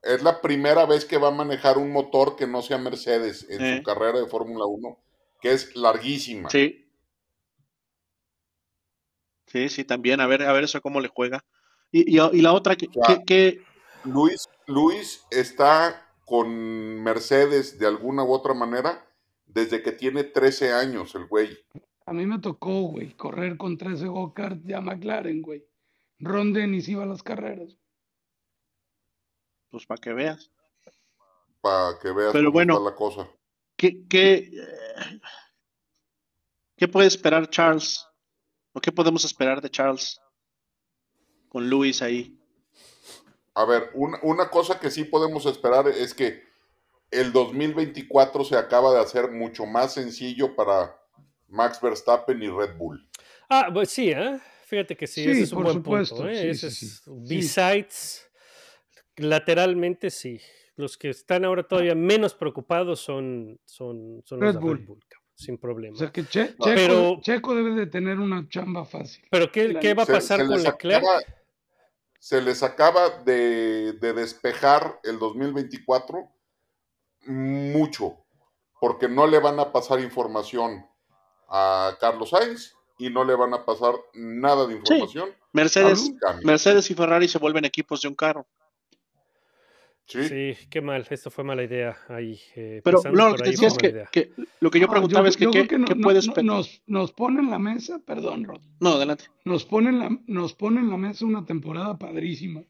Es la primera vez que va a manejar un motor que no sea Mercedes en Eh. su carrera de Fórmula 1, que es larguísima. Sí. Sí, sí, también. A ver, a ver eso cómo le juega. Y, y, y la otra, que, O sea, que- que- Luis, Luis está con Mercedes de alguna u otra manera desde que tiene 13 años el güey. A mí me tocó, güey, correr con 13 go-kart ya McLaren, güey. Ron Dennis iba a las carreras. pues para que veas. Para que veas Pero cómo bueno. está la cosa. ¿Qué, qué, eh, ¿Qué puede esperar Charles? ¿O qué podemos esperar de Charles con Lewis ahí? A ver, una, una cosa que sí podemos esperar es que el 2024 se acaba de hacer mucho más sencillo para Max Verstappen y Red Bull. Ah, pues sí, ¿eh? Fíjate que sí, Sí, ese es un por buen supuesto, punto. ¿eh? sí, Ese sí, es- sí. Besides, lateralmente sí. Los que están ahora todavía menos preocupados son, son, son los Red de Bull. Red Bull, cabrón, sin problema. O sea que Che- Checo, Pero- Checo debe de tener una chamba fácil. Pero ¿qué, qué va a pasar se con Leclerc? acaba- se les acaba de, de despejar el 2024 mucho, porque no le van a pasar información a Carlos Sainz y no le van a pasar nada de información. Mercedes. Mercedes y Ferrari se vuelven equipos de un carro. Sí. Sí, qué mal, esto fue mala idea ahí. eh, Pero no, lo por que decía es lo que yo No, preguntaba es que, yo ¿qué, no- puedes nos, nos ponen la mesa, perdón, Rod, No, adelante. nos ponen la, nos ponen la mesa una temporada padrísima.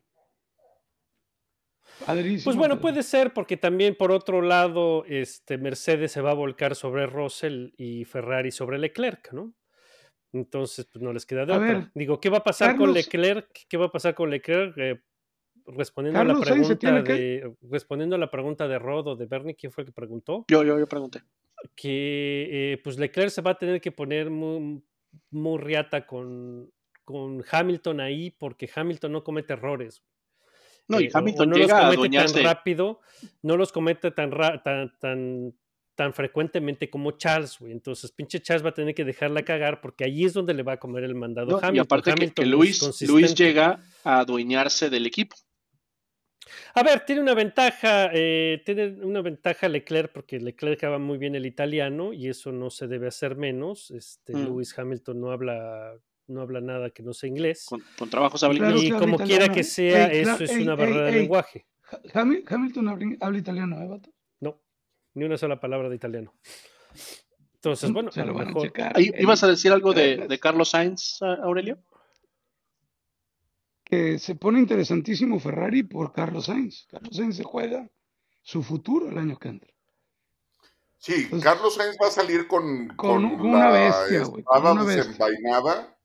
Padrísima. Pues bueno, padrísima. puede ser porque también por otro lado, este Mercedes se va a volcar sobre Russell y Ferrari sobre Leclerc, ¿no? Entonces, pues no les queda de A otra. ver, Digo, ¿qué va a pasar con Leclerc? ¿Qué va a pasar conLeclerc? Eh, respondiendo a la pregunta tiene de respondiendo a la pregunta de Rod o de Bernie, ¿quién fue el que preguntó? Yo, yo, yo pregunté. que eh, pues Leclerc se va a tener que poner muy, muy riata con, con Hamilton ahí porque Hamilton no comete errores. No, y Eh, Hamilton no los llega a comete adueñarse. tan rápido, no los comete tan, ra- tan, tan, tan frecuentemente como Charles, güey. Entonces, pinche Charles va a tener que dejarla cagar porque ahí es donde le va a comer el mandado No, Hamilton. y aparte que, Hamilton que Luis, Luis llega a adueñarse del equipo. A ver, tiene una ventaja, eh, tiene una ventaja Leclerc porque Leclerc habla muy bien el italiano y eso no se debe hacer menos. Este, Mm. Lewis Hamilton no habla, no habla nada que no sea inglés. Con, con trabajos habla Claro inglés. y como quiera italiano. que sea, Ey, eso claro, es ey, una ey, barrera de ey. lenguaje. Ha- Hami- Hamilton habla, habla italiano, ¿eh, vato? No, ni una sola palabra de italiano. Entonces, bueno, Se a lo lo a mejor. Ey, ¿Ibas a decir algo de, de Carlos Sainz, a- Aurelio? Se pone interesantísimo Ferrari por Carlos Sainz. Carlos Sainz se juega su futuro el año que entra. Sí, Carlos Sainz va a salir con, Con con una la bestia, con una bestia. desenvainada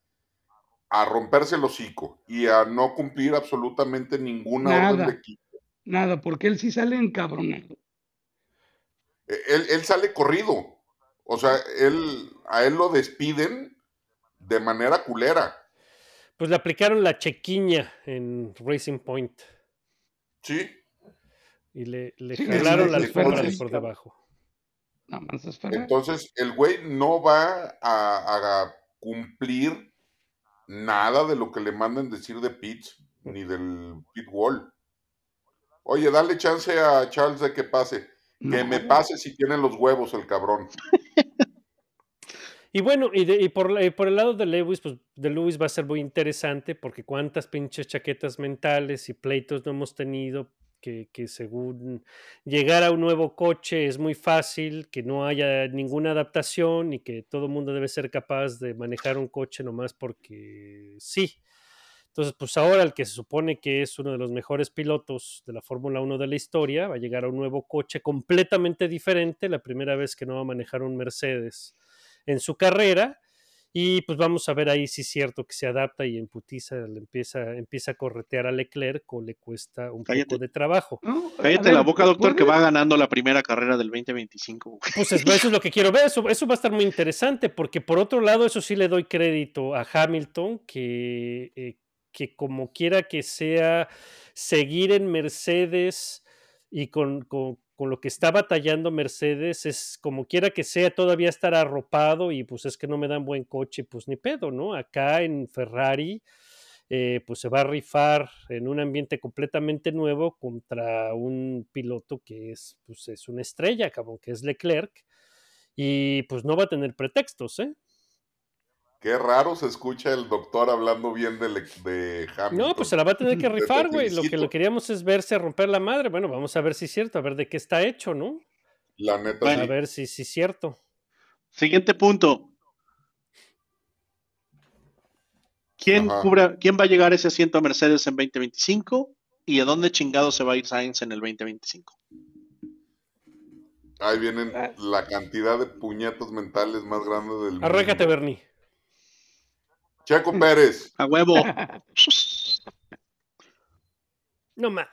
a romperse el hocico y a no cumplir absolutamente ninguna orden Nada. de equipo. Nada, porque él sí sale encabronado. Eh, Él, él sale corrido. O sea, él, a él lo despiden de manera culera. Pues le aplicaron la chequiña en Racing Point Sí. y le, le Sí, jalaron la alfombra de por debajo. Nada más es Ferrari. Entonces, el güey no va a, a cumplir nada de lo que le manden decir de Pitts, ni del pit wall. Oye, dale chance a Charles de que pase. Que No, me pase si tiene los huevos el cabrón. [LAUGHS] Y bueno, y, por el lado de Lewis, pues de Lewis va a ser muy interesante porque cuántas pinches chaquetas mentales y pleitos no hemos tenido que, que según llegar a un nuevo coche es muy fácil, que no haya ninguna adaptación y que todo el mundo debe ser capaz de manejar un coche nomás porque sí. Entonces, pues ahora el que se supone que es uno de los mejores pilotos de la Fórmula 1 de la historia va a llegar a un nuevo coche completamente diferente, la primera vez que no va a manejar un Mercedes en su carrera. Y pues vamos a ver ahí si es cierto que se adapta y en putiza le empieza, empieza a corretear a Leclerc o le cuesta un Cállate. poco de trabajo. ¿no? A Cállate ver, la boca, doctor, que va ganando la primera carrera del 2025. güey. Pues es- eso es lo que quiero ver, eso, eso va a estar muy interesante, porque por otro lado, eso sí le doy crédito a Hamilton, que, eh, que como quiera que sea, seguir en Mercedes y con, con- con lo que está batallando Mercedes, es como quiera que sea, todavía estar arropado y pues es que no me dan buen coche, pues ni pedo, ¿no? Acá en Ferrari, eh, pues se va a rifar en un ambiente completamente nuevo contra un piloto que es, pues, es una estrella, cabrón, que es Leclerc, y pues no va a tener pretextos, ¿eh? Qué raro se escucha el doctor hablando bien de, de Hamilton. No, pues se la va a tener que [LAUGHS] rifar, güey. Lo que lo queríamos es verse romper la madre. Bueno, vamos a ver si es cierto, a ver de qué está hecho, ¿no? La neta, Bueno. A ver si si es cierto. Siguiente punto. ¿Quién, cubra- ¿Quién va a llegar a ese asiento a Mercedes en 2025? ¿Y a dónde chingado se va a ir Sainz en el 2025? Ahí vienen Ah. la cantidad de puñetas mentales más grande del mundo. Arráncate, Bernie. Checo Pérez. A huevo. [LAUGHS] No más.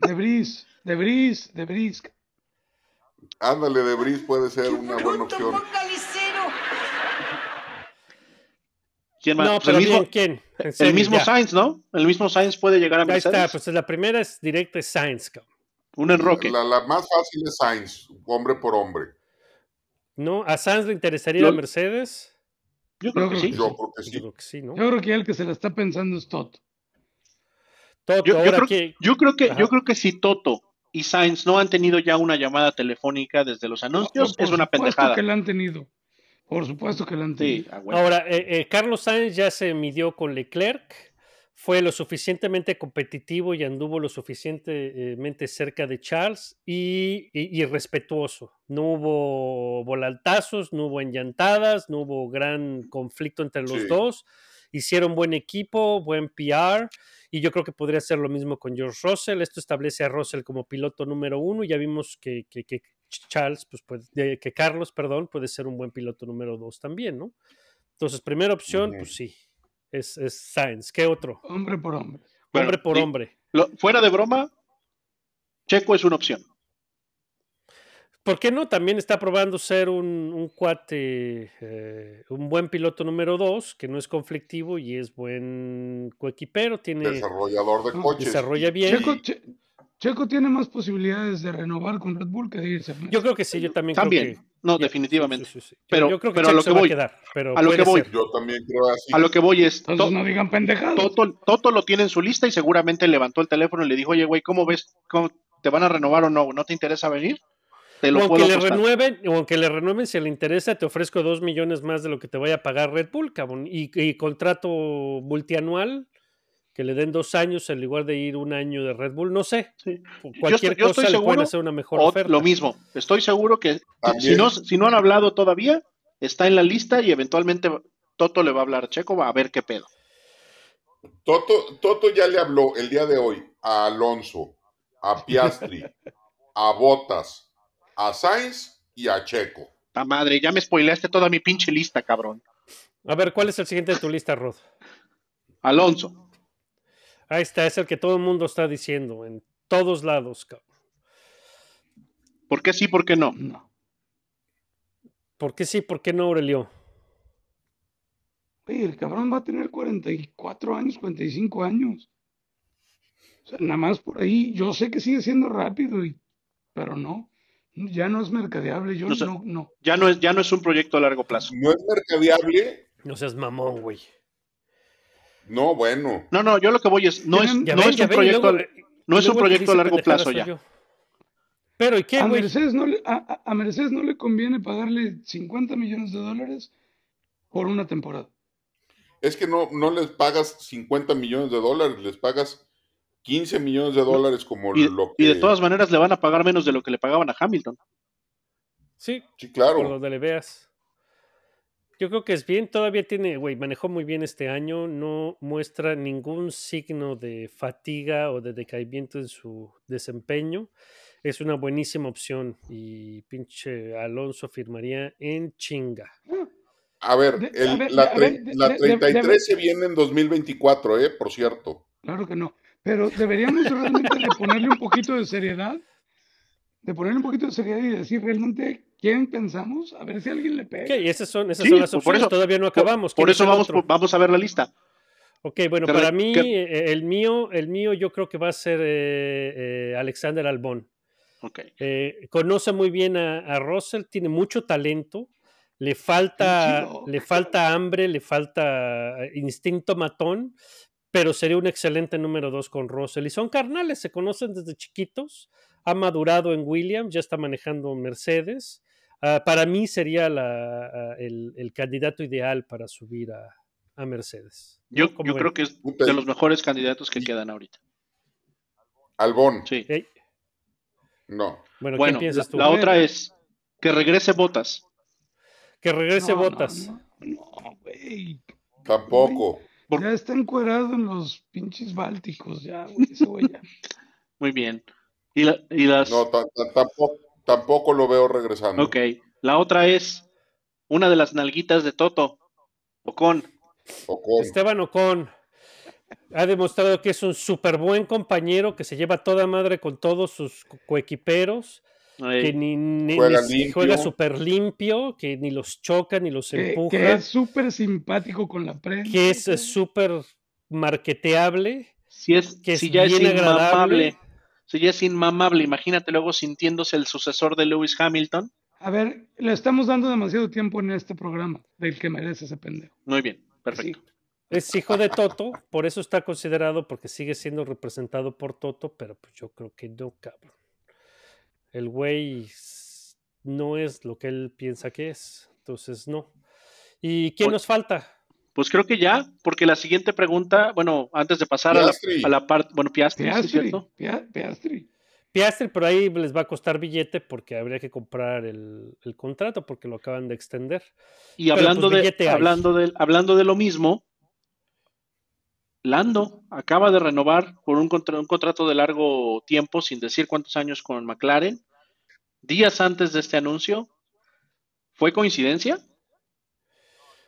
De Bris, de Bris, de Bris. Ándale, de Bris puede ser una buena opción. ¿Quién más? No, Pues pero el mismo, bien, ¿quién? En el mismo ya. Sainz, ¿no? El mismo Sainz puede llegar a Ahí Mercedes. está, pues la primera es directa es Sainz, cabrón. Un enroque. La, la más fácil es Sainz, hombre por hombre. ¿No? ¿A Sainz le interesaría Lo- a Mercedes? Yo creo que Yo sí. Yo creo que Yo sí. creo que sí, ¿no? Yo creo que el que se la está pensando es Toto. Toto, Yo, yo ahora creo, que yo creo que Ajá. yo creo que si Toto y Sainz no han tenido ya una llamada telefónica desde los anuncios, Por es una supuesto pendejada. que la han tenido. Por supuesto que la han Sí, tenido. Ahora, eh, eh, Carlos Sainz ya se midió con Leclerc, fue lo suficientemente competitivo y anduvo lo suficientemente cerca de Charles y, y- y respetuoso. No hubo volaltazos, no hubo enllantadas, no hubo gran conflicto entre los Sí. dos. Hicieron buen equipo, buen PR, y yo creo que podría ser lo mismo con George Russell. Esto establece a Russell como piloto número uno. y Ya vimos que, que- que Charles, pues, puede- que Carlos, perdón, puede ser un buen piloto número dos también, ¿no? Entonces, primera opción, pues sí, es, es Sainz. ¿Qué otro? Hombre por hombre. Bueno, hombre por hombre. Lo- fuera de broma, Checo es una opción. ¿Por qué no? También está probando ser un, un cuate, eh, un buen piloto número dos, que no es conflictivo y es buen coequipero, tiene, Desarrollador de coches. desarrolla bien. Checo, Che- Checo tiene más posibilidades de renovar con Red Bull que de irse. Yo creo que sí, yo también, También, creo que... no, definitivamente. sí, sí, sí. Yo- Pero- yo creo que pero a lo que voy, a quedar, pero a lo que voy. ser. Yo también creo así. A lo que voy es, Entonces To- no digan pendejadas. Toto, Toto lo tiene en su lista y seguramente levantó el teléfono y le dijo, oye, güey, ¿cómo ves? ¿Cómo ¿Te van a renovar o no? ¿No te interesa venir? Te O lo aunque puedo le renueven, o aunque le renueven, si le interesa, te ofrezco dos millones más de lo que te vaya a pagar Red Bull, cabrón. Y, y contrato multianual, que le den dos años en lugar de ir un año de Red Bull, no sé. Sí. Cualquier estoy- yo cosa estoy le pueden seguro, hacer una mejor oferta. lo mismo, estoy seguro que si no, si no han hablado todavía, está en la lista y eventualmente Toto le va a hablar a Checo, va a ver qué pedo. Toto, Toto ya le habló el día de hoy a Alonso, a Piastri, [LAUGHS] a Botas, a Sainz y a Checo. La madre, ya me spoileaste toda mi pinche lista, cabrón. A ver, ¿cuál es el siguiente de tu lista, Rod? Alonso. Ahí está, es el que todo el mundo está diciendo, en todos lados, cabrón. ¿Por qué sí, por qué no? No. ¿Por qué sí, por qué no, Aurelio? Oye, el cabrón va a tener 44 años, 45 años. O sea, nada más por ahí. Yo sé que sigue siendo rápido, y, pero no. Ya no es mercadeable. Yo No sé. no, no. Ya no es, ya no es un proyecto a largo plazo. No es mercadeable. No seas mamón, güey. No, bueno. No, no, yo lo que voy es, no es, no ven, es un proyecto, luego, eh, no es un proyecto a largo plazo ya. yo. Pero, ¿y qué, A? Mercedes, no le, a, Mercedes no le conviene pagarle 50 millones de dólares por una temporada. Es que no, no les pagas 50 millones de dólares, les pagas 15 millones de dólares como Y, lo que... y de todas maneras le van a pagar menos de lo que le pagaban a Hamilton. Sí, Sí, por claro. donde le veas. Yo creo que es bien, todavía tiene, güey, manejó muy bien este año, no muestra ningún signo de fatiga o de decaimiento en su desempeño. Es una buenísima opción y pinche Alonso firmaría en chinga. A ver, De- el- a ver, la, tre- de- la de- de- 33 de- se viene en 2024, ¿eh? Por cierto. Claro que no. Pero deberíamos realmente de ponerle un poquito de seriedad, de ponerle un poquito de seriedad y decir realmente quién pensamos, a ver si alguien le pega. Ok, y esas son, esas Sí, son las por opciones, eso- todavía no Por- acabamos. Por, ¿Quién es eso vamos, otro? vamos a ver la lista. Ok, bueno, para mí, eh, el mío, el mío yo creo que va a ser eh, eh, Alexander Albón. Ok. Eh, conoce muy bien a, a Russell, tiene mucho talento, le falta, le falta hambre, le falta eh, instinto matón, pero sería un excelente número dos con Russell. Y son carnales, se conocen desde chiquitos, ha madurado en Williams, ya está manejando Mercedes. Ah, para mí sería la- ah, el, el candidato ideal para subir a, a Mercedes. Yo, creo que es de los mejores candidatos que quedan ahorita. Albón, Sí. No. bueno, Bueno, ¿qué piensas la, tú? la otra es que regrese Botas. Que regrese No, no, Botas. No, no, güey. Tampoco. Ya está encuerado en los pinches bálticos, ya, güey. [LAUGHS] Muy bien. Y, la- y las. No, ta- ta- tampoco, tampoco lo veo regresando. Ok. La otra es una de las nalguitas de Toto. Ocon. Ocon. Esteban Ocon ha demostrado que es un súper buen compañero, que se lleva toda madre con todos sus co- coequiperos, que ni, ni- Juega ni- limpio. juega súper limpio, que ni los choca ni los Que, empuja, que es súper simpático con la prensa. que es súper marketeable, si es, que es si ya es bien agradable. Si ya es inmamable, imagínate luego sintiéndose el sucesor de Lewis Hamilton. A ver, le estamos dando demasiado tiempo en este programa, del que merece ese pendejo. Muy bien, perfecto. es hijo de Toto, por eso está considerado, porque sigue siendo representado por Toto, pero pues yo creo que no, cabrón. El güey no es lo que él piensa que es, entonces no. ¿Y quién nos falta? Pues creo que ya, porque la siguiente pregunta, bueno, antes de pasar a la, Piastri. a la parte, bueno, Piastri, ¿sí es Piastri, cierto? Pia- Piastri. Piastri, pero ahí les va a costar billete porque habría que comprar el, el contrato porque lo acaban de extender. Y Pero, hablando pues, de, hablando de, hablando de lo mismo, Lando acaba de renovar por un, contra- un contrato de largo tiempo, sin decir cuántos años con McLaren, días antes de este anuncio. ¿Fue coincidencia?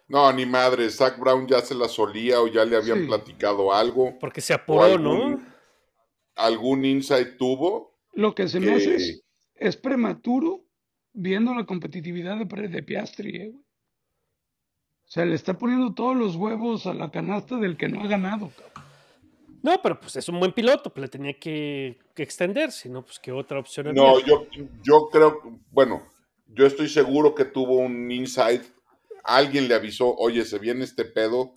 No, ni madre. Zach Brown ya se la solía o ya le habían Sí. platicado algo. Porque se apuró, algún, ¿no? algún insight tuvo. Lo que se me hace es, es prematuro viendo la competitividad de, de Piastri, eh, güey. O sea, le está poniendo todos los huevos a la canasta del que no ha ganado, cabrón. No, pero pues es un buen piloto, pues le tenía que, que extender, si no, pues qué otra opción había. No, yo, yo creo, bueno, yo estoy seguro que tuvo un insight. Alguien le avisó, oye, se viene este pedo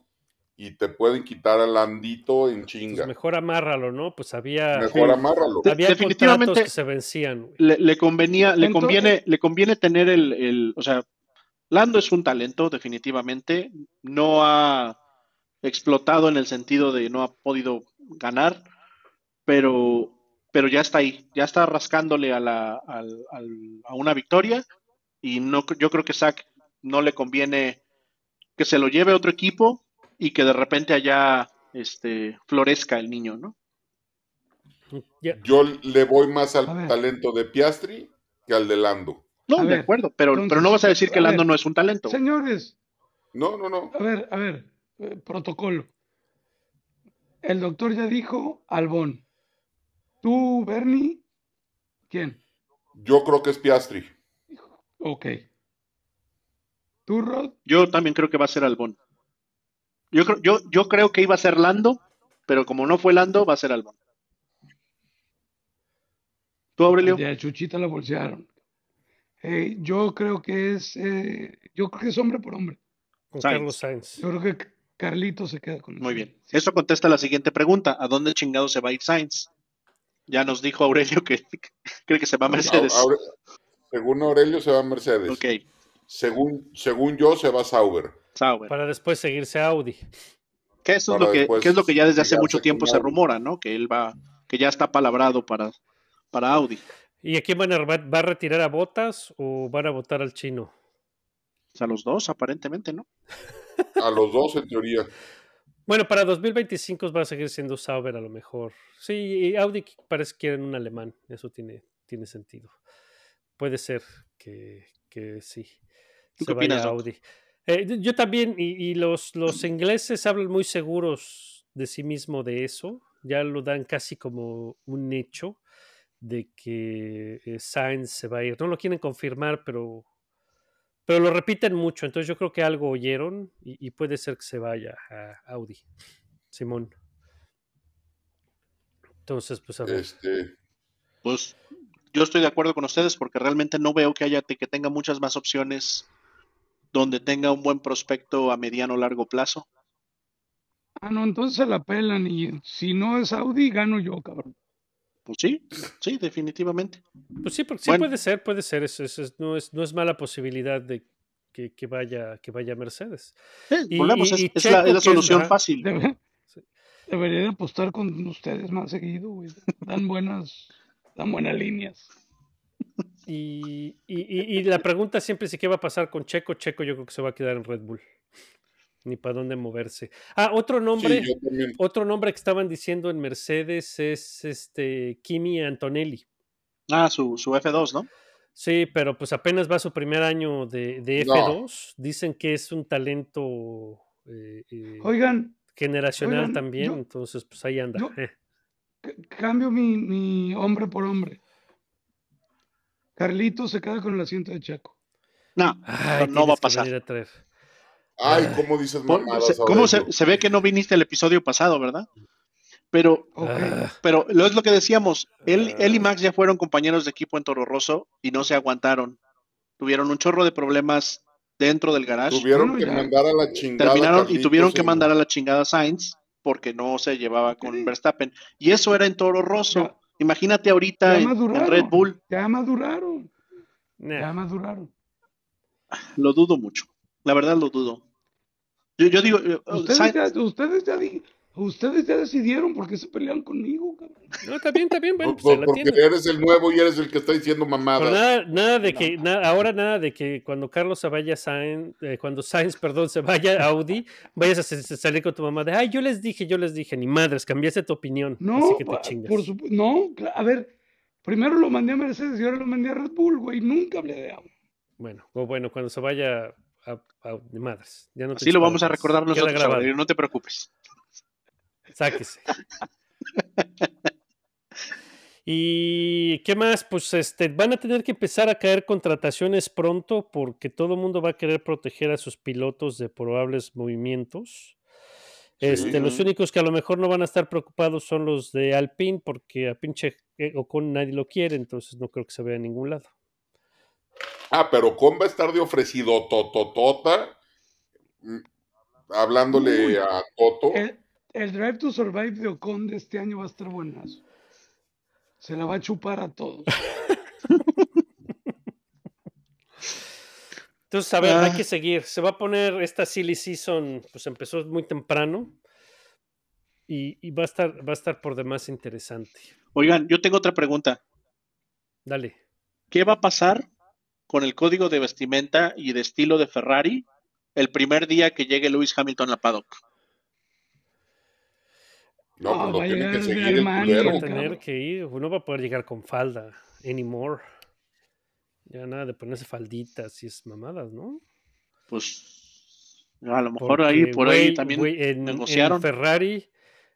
y te pueden quitar al Landito en Pues chinga. mejor amárralo, ¿no? Pues había, Mejor Sí. amárralo. Había definitivamente- contratos que se vencían. güey. Le, le convenía, le conviene, le conviene tener el, el- o sea, Lando es un talento, definitivamente. No ha explotado en el sentido de no ha podido ganar, pero, pero ya está ahí, ya está rascándole a la, al- al- a una victoria. Y no, yo creo que Zach no le conviene que se lo lleve a otro equipo y que de repente allá este, florezca el niño, ¿no? Yo le voy más al talento de Piastri que al de Lando. No, A de ver, acuerdo, pero, entonces, pero no vas a decir que a ver, Lando no es un talento. Señores, No, no, no. a ver, a ver, eh, protocolo. El doctor ya dijo Albón. Tú, Bernie, ¿quién? Yo creo que es Piastri. Ok. ¿Tú, Rod? Yo también creo que va a ser Albón. Yo creo, yo, yo creo que iba a ser Lando, pero como no fue Lando, va a ser Albón. ¿Tú, Aurelio? Ya, Chuchita la bolsearon. Eh, yo creo que es, eh, yo creo que es hombre por hombre. con Sainz. Carlos Sainz. Yo creo que Carlito se queda con Muy bien. Eso contesta la siguiente pregunta. ¿A dónde chingado se va a ir Sainz? Ya nos dijo Aurelio que [LAUGHS] cree que se va a Mercedes. Aure- según Aurelio se va a Mercedes. Ok, Según, según yo se va a Sauber. Sauber. Para después seguirse a Audi. Que eso es lo que, que es lo que ya desde hace mucho tiempo se rumora, ¿no? Que él va, que ya está palabrado para, para Audi. ¿Y a quién van a, va, a retirar a Botas o van a votar al chino? Sea, los dos, aparentemente, ¿no? A los dos en teoría. Bueno, para 2025 va a seguir siendo Sauber a lo mejor. Sí, y Audi parece que quieren un alemán. Eso tiene, tiene sentido. Puede ser que, que sí. ¿Tú se qué vaya opinas? Audi. Eh, yo también, y, y los, los ingleses hablan muy seguros de sí mismo de eso. Ya lo dan casi como un hecho de que eh, Sainz se va a ir. No lo quieren confirmar, pero, pero lo repiten mucho. Entonces yo creo que algo oyeron y, y puede ser que se vaya a Audi. Simón. Entonces, pues a ver. Este, Pues yo estoy de acuerdo con ustedes porque realmente no veo que haya que tenga muchas más opciones donde tenga un buen prospecto a mediano o largo plazo. Ah, no, entonces se la pelan y si no es Audi, gano yo, cabrón. Pues sí, sí, definitivamente. Pues sí, porque sí Bueno. puede ser, puede ser. Es, es- es- no, es, no es mala posibilidad de que, que vaya, que vaya Mercedes. Y- volvemos, y- es, y es la, es la es solución fácil. Debe- Sí. debería de apostar con ustedes más seguido, güey. Dan buenas, dan buenas líneas. Y, y- y- y la pregunta siempre es: ¿y ¿qué va a pasar con Checo? Checo, yo creo que se va a quedar en Red Bull. Ni para dónde moverse. Ah, otro nombre, sí, otro nombre que estaban diciendo en Mercedes es este Kimi Antonelli. Ah, su, su F2, ¿no? Sí, pero pues apenas va su primer año de, de No. F2. Dicen que es un talento eh, eh, Oigan, generacional oigan, también, yo- entonces pues ahí anda. yo- [LAUGHS] eh. cambio mi, mi hombre por hombre. Carlito se queda con el asiento de Checo. No, Ay, no va a pasar. Ay, ¿cómo dices mamadas, se- ¿Cómo se, ve que no viniste el episodio pasado, verdad? Pero. Ah, pero lo es lo que decíamos. Él, él y Ah. Max ya fueron compañeros de equipo en Toro Rosso y no se aguantaron. Tuvieron un chorro de problemas dentro del garage. Tuvieron Bueno, que ya. mandar a la chingada. terminaron y tuvieron que mandar a la chingada a Sainz porque no se llevaba con Sí. Verstappen. Y eso era en Toro Rosso. Imagínate ahorita en. Red Bull. Ya maduraron. nah. Ya maduraron. Lo dudo mucho. La verdad lo dudo. Yo, yo digo, eh, Ustedes Sainz- ya, ustedes ya, di- ustedes ya decidieron por qué se pelean conmigo, cabrón. No, está bien, está bien, bueno, Por- pues la porque tienen. eres el nuevo y eres el que está diciendo Pero mamadas. nada, nada de que, ahora nada de que cuando Carlos se vaya a Sainz, eh, cuando Sainz, [LAUGHS] perdón, se vaya a Audi, vayas a salir con tu mamá de, ay, yo les dije, yo les dije, ni madres, cambiaste tu opinión, No, así que te pa- chingas. por supuesto. No, a ver, primero lo mandé a Mercedes y ahora lo mandé a Red Bull, güey. Nunca hablé de Audi. Bueno, o bueno, cuando se vaya a, a- de madres. Ya no te así lo vamos a recordar nosotros, no te preocupes. Sáquese. ¿Y qué más? Pues este, van a tener que empezar a caer contrataciones pronto porque todo el mundo va a querer proteger a sus pilotos de probables movimientos. Este, Los únicos que a lo mejor no van a estar preocupados son los de Alpine porque a pinche eh, Ocon nadie lo quiere, entonces no creo que se vea en ningún lado. Ah, pero Con va a estar de ofrecido tototota. mm, Hablándole Uy. a Toto. El, el Drive to Survive de Ocon de este año va a estar buenazo. Se la va a chupar a todos. [LAUGHS] Entonces, a ver, hay Ah. que seguir. Se va a poner esta silly season, pues empezó muy temprano y, y va, a estar, va a estar por demás interesante. Oigan, yo tengo otra pregunta. Dale. ¿Qué va a pasar con el código de vestimenta y de estilo de Ferrari el primer día que llegue Lewis Hamilton a paddock? No, Ah, pues lo va a tiene llegar que seguir el culero. Tener que ir, no va a poder llegar con falda anymore. Ya nada de ponerse falditas y es mamadas, ¿no? Pues a lo mejor ahí por ahí también güey, en, en negociaron. Ferrari,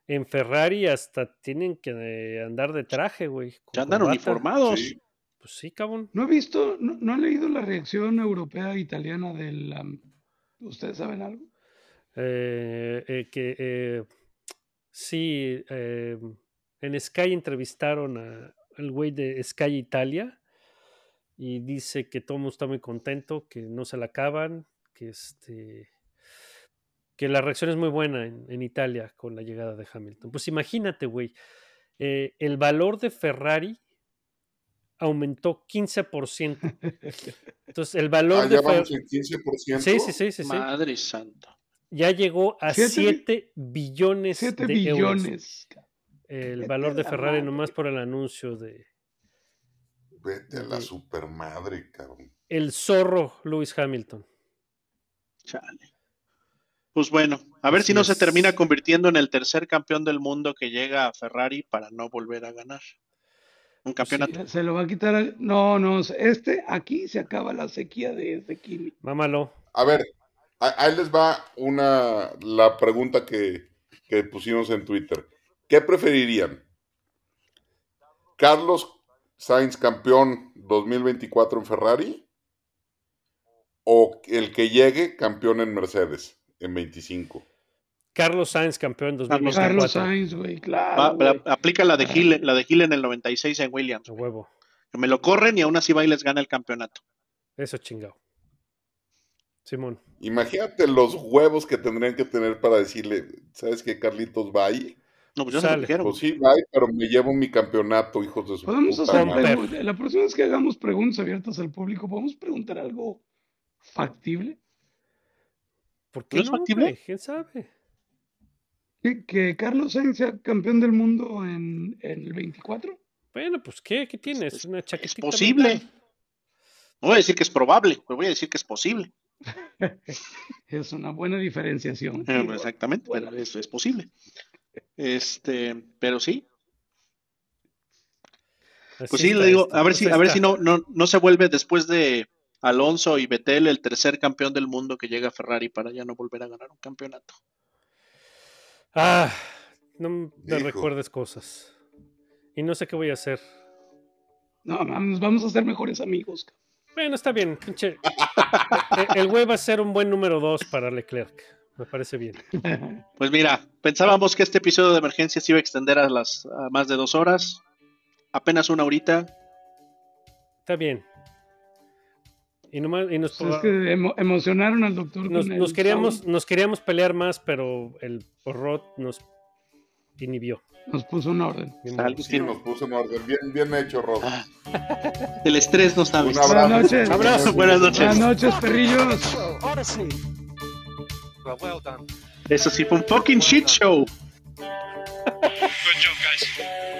en Ferrari hasta tienen que eh, andar de traje, güey. ya andan uniformados. Sí. Pues sí, cabrón. No he visto, no, no he leído la reacción europea e italiana del. ¿Ustedes saben algo? Eh, eh, que eh, sí, eh, en Sky entrevistaron a- al güey de Sky Italia y dice que todo el mundo está muy contento, que no se la acaban, que este que la reacción es muy buena en, en Italia con la llegada de Hamilton. Pues imagínate, güey, eh, el valor de Ferrari aumentó 15%. [LAUGHS] Entonces, el valor Ah, de ya Fer- vamos en 15%. Sí, sí, sí, sí, sí. Madre santa. Ya llegó a Siete 7 billones 7 de euros. billones. El Vete valor a de Ferrari madre. nomás por el anuncio de Vete a la De- supermadre, cabrón. el zorro Lewis Hamilton. Chale. Pues bueno, a ver Así si no se es. termina convirtiendo en el tercer campeón del mundo que llega a Ferrari para no volver a ganar un Pues campeonato. Se lo va a quitar. al- No, no, este, aquí se acaba la sequía de, de Kimi. Mámalo. A ver, a- ahí les va una la pregunta que, que pusimos en Twitter. ¿Qué preferirían? ¿Carlos Sainz campeón 2024 en Ferrari? ¿O el que llegue campeón en Mercedes en 25? Carlos Sainz, campeón Carlos 2024. Carlos Sainz, güey, claro. Va- güey. la- aplica la de Gil, la de Gil en el 96 en Williams. A huevo. Que me lo corren y aún así va y les gana el campeonato. Eso chingado. Simón. Imagínate los huevos que tendrían que tener para decirle, ¿sabes qué, Carlitos? Bye. No, pues ya se lo Sale. dijeron. Pues sí, bye, pero me llevo mi campeonato, hijos de su Podemos puta hacer madre. preguntas. La próxima vez que hagamos preguntas abiertas al público, podemos preguntar algo factible. ¿Por qué ¿No no, es factible? ¿Quién sabe? Que, que Carlos Sainz sea campeón del mundo en, en el 24. Bueno, pues ¿qué? ¿Qué tienes? Es- Una Es chaquetita posible. mental. No voy a decir que es probable, pero voy a decir que es posible. [LAUGHS] Es una buena diferenciación. Eh, Exactamente, bueno. pero eso es posible. Este, pero sí, Así pues sí, le digo, a ver Pues si, a ver si no, no, no se vuelve después de Alonso y Vettel el tercer campeón del mundo que llega a Ferrari para ya no volver a ganar un campeonato. Ah, no me Hijo. recuerdes cosas. Y no sé qué voy a hacer. No, vamos, vamos a ser mejores amigos. Bueno, está bien. pinche. El- El güey va a ser un buen número dos para Leclerc. Me parece bien. Pues mira, pensábamos que este episodio de emergencia se iba a extender a las a más de dos horas, apenas una horita. Está bien. Y, nomás, y nos, Pues es que emo- emocionaron al doctor. nos, con el nos queríamos, nos queríamos pelear más, pero el Rot nos inhibió. Nos puso un orden. Sí, nos puso en orden. Bien, bien hecho, Rob. Ah, el estrés no sabes. Un abrazo. Buenas noches. Abrazo. Buenas noches. Buenas noches, perrillos. Well done. Eso sí fue un fucking shit show. Good job, guys.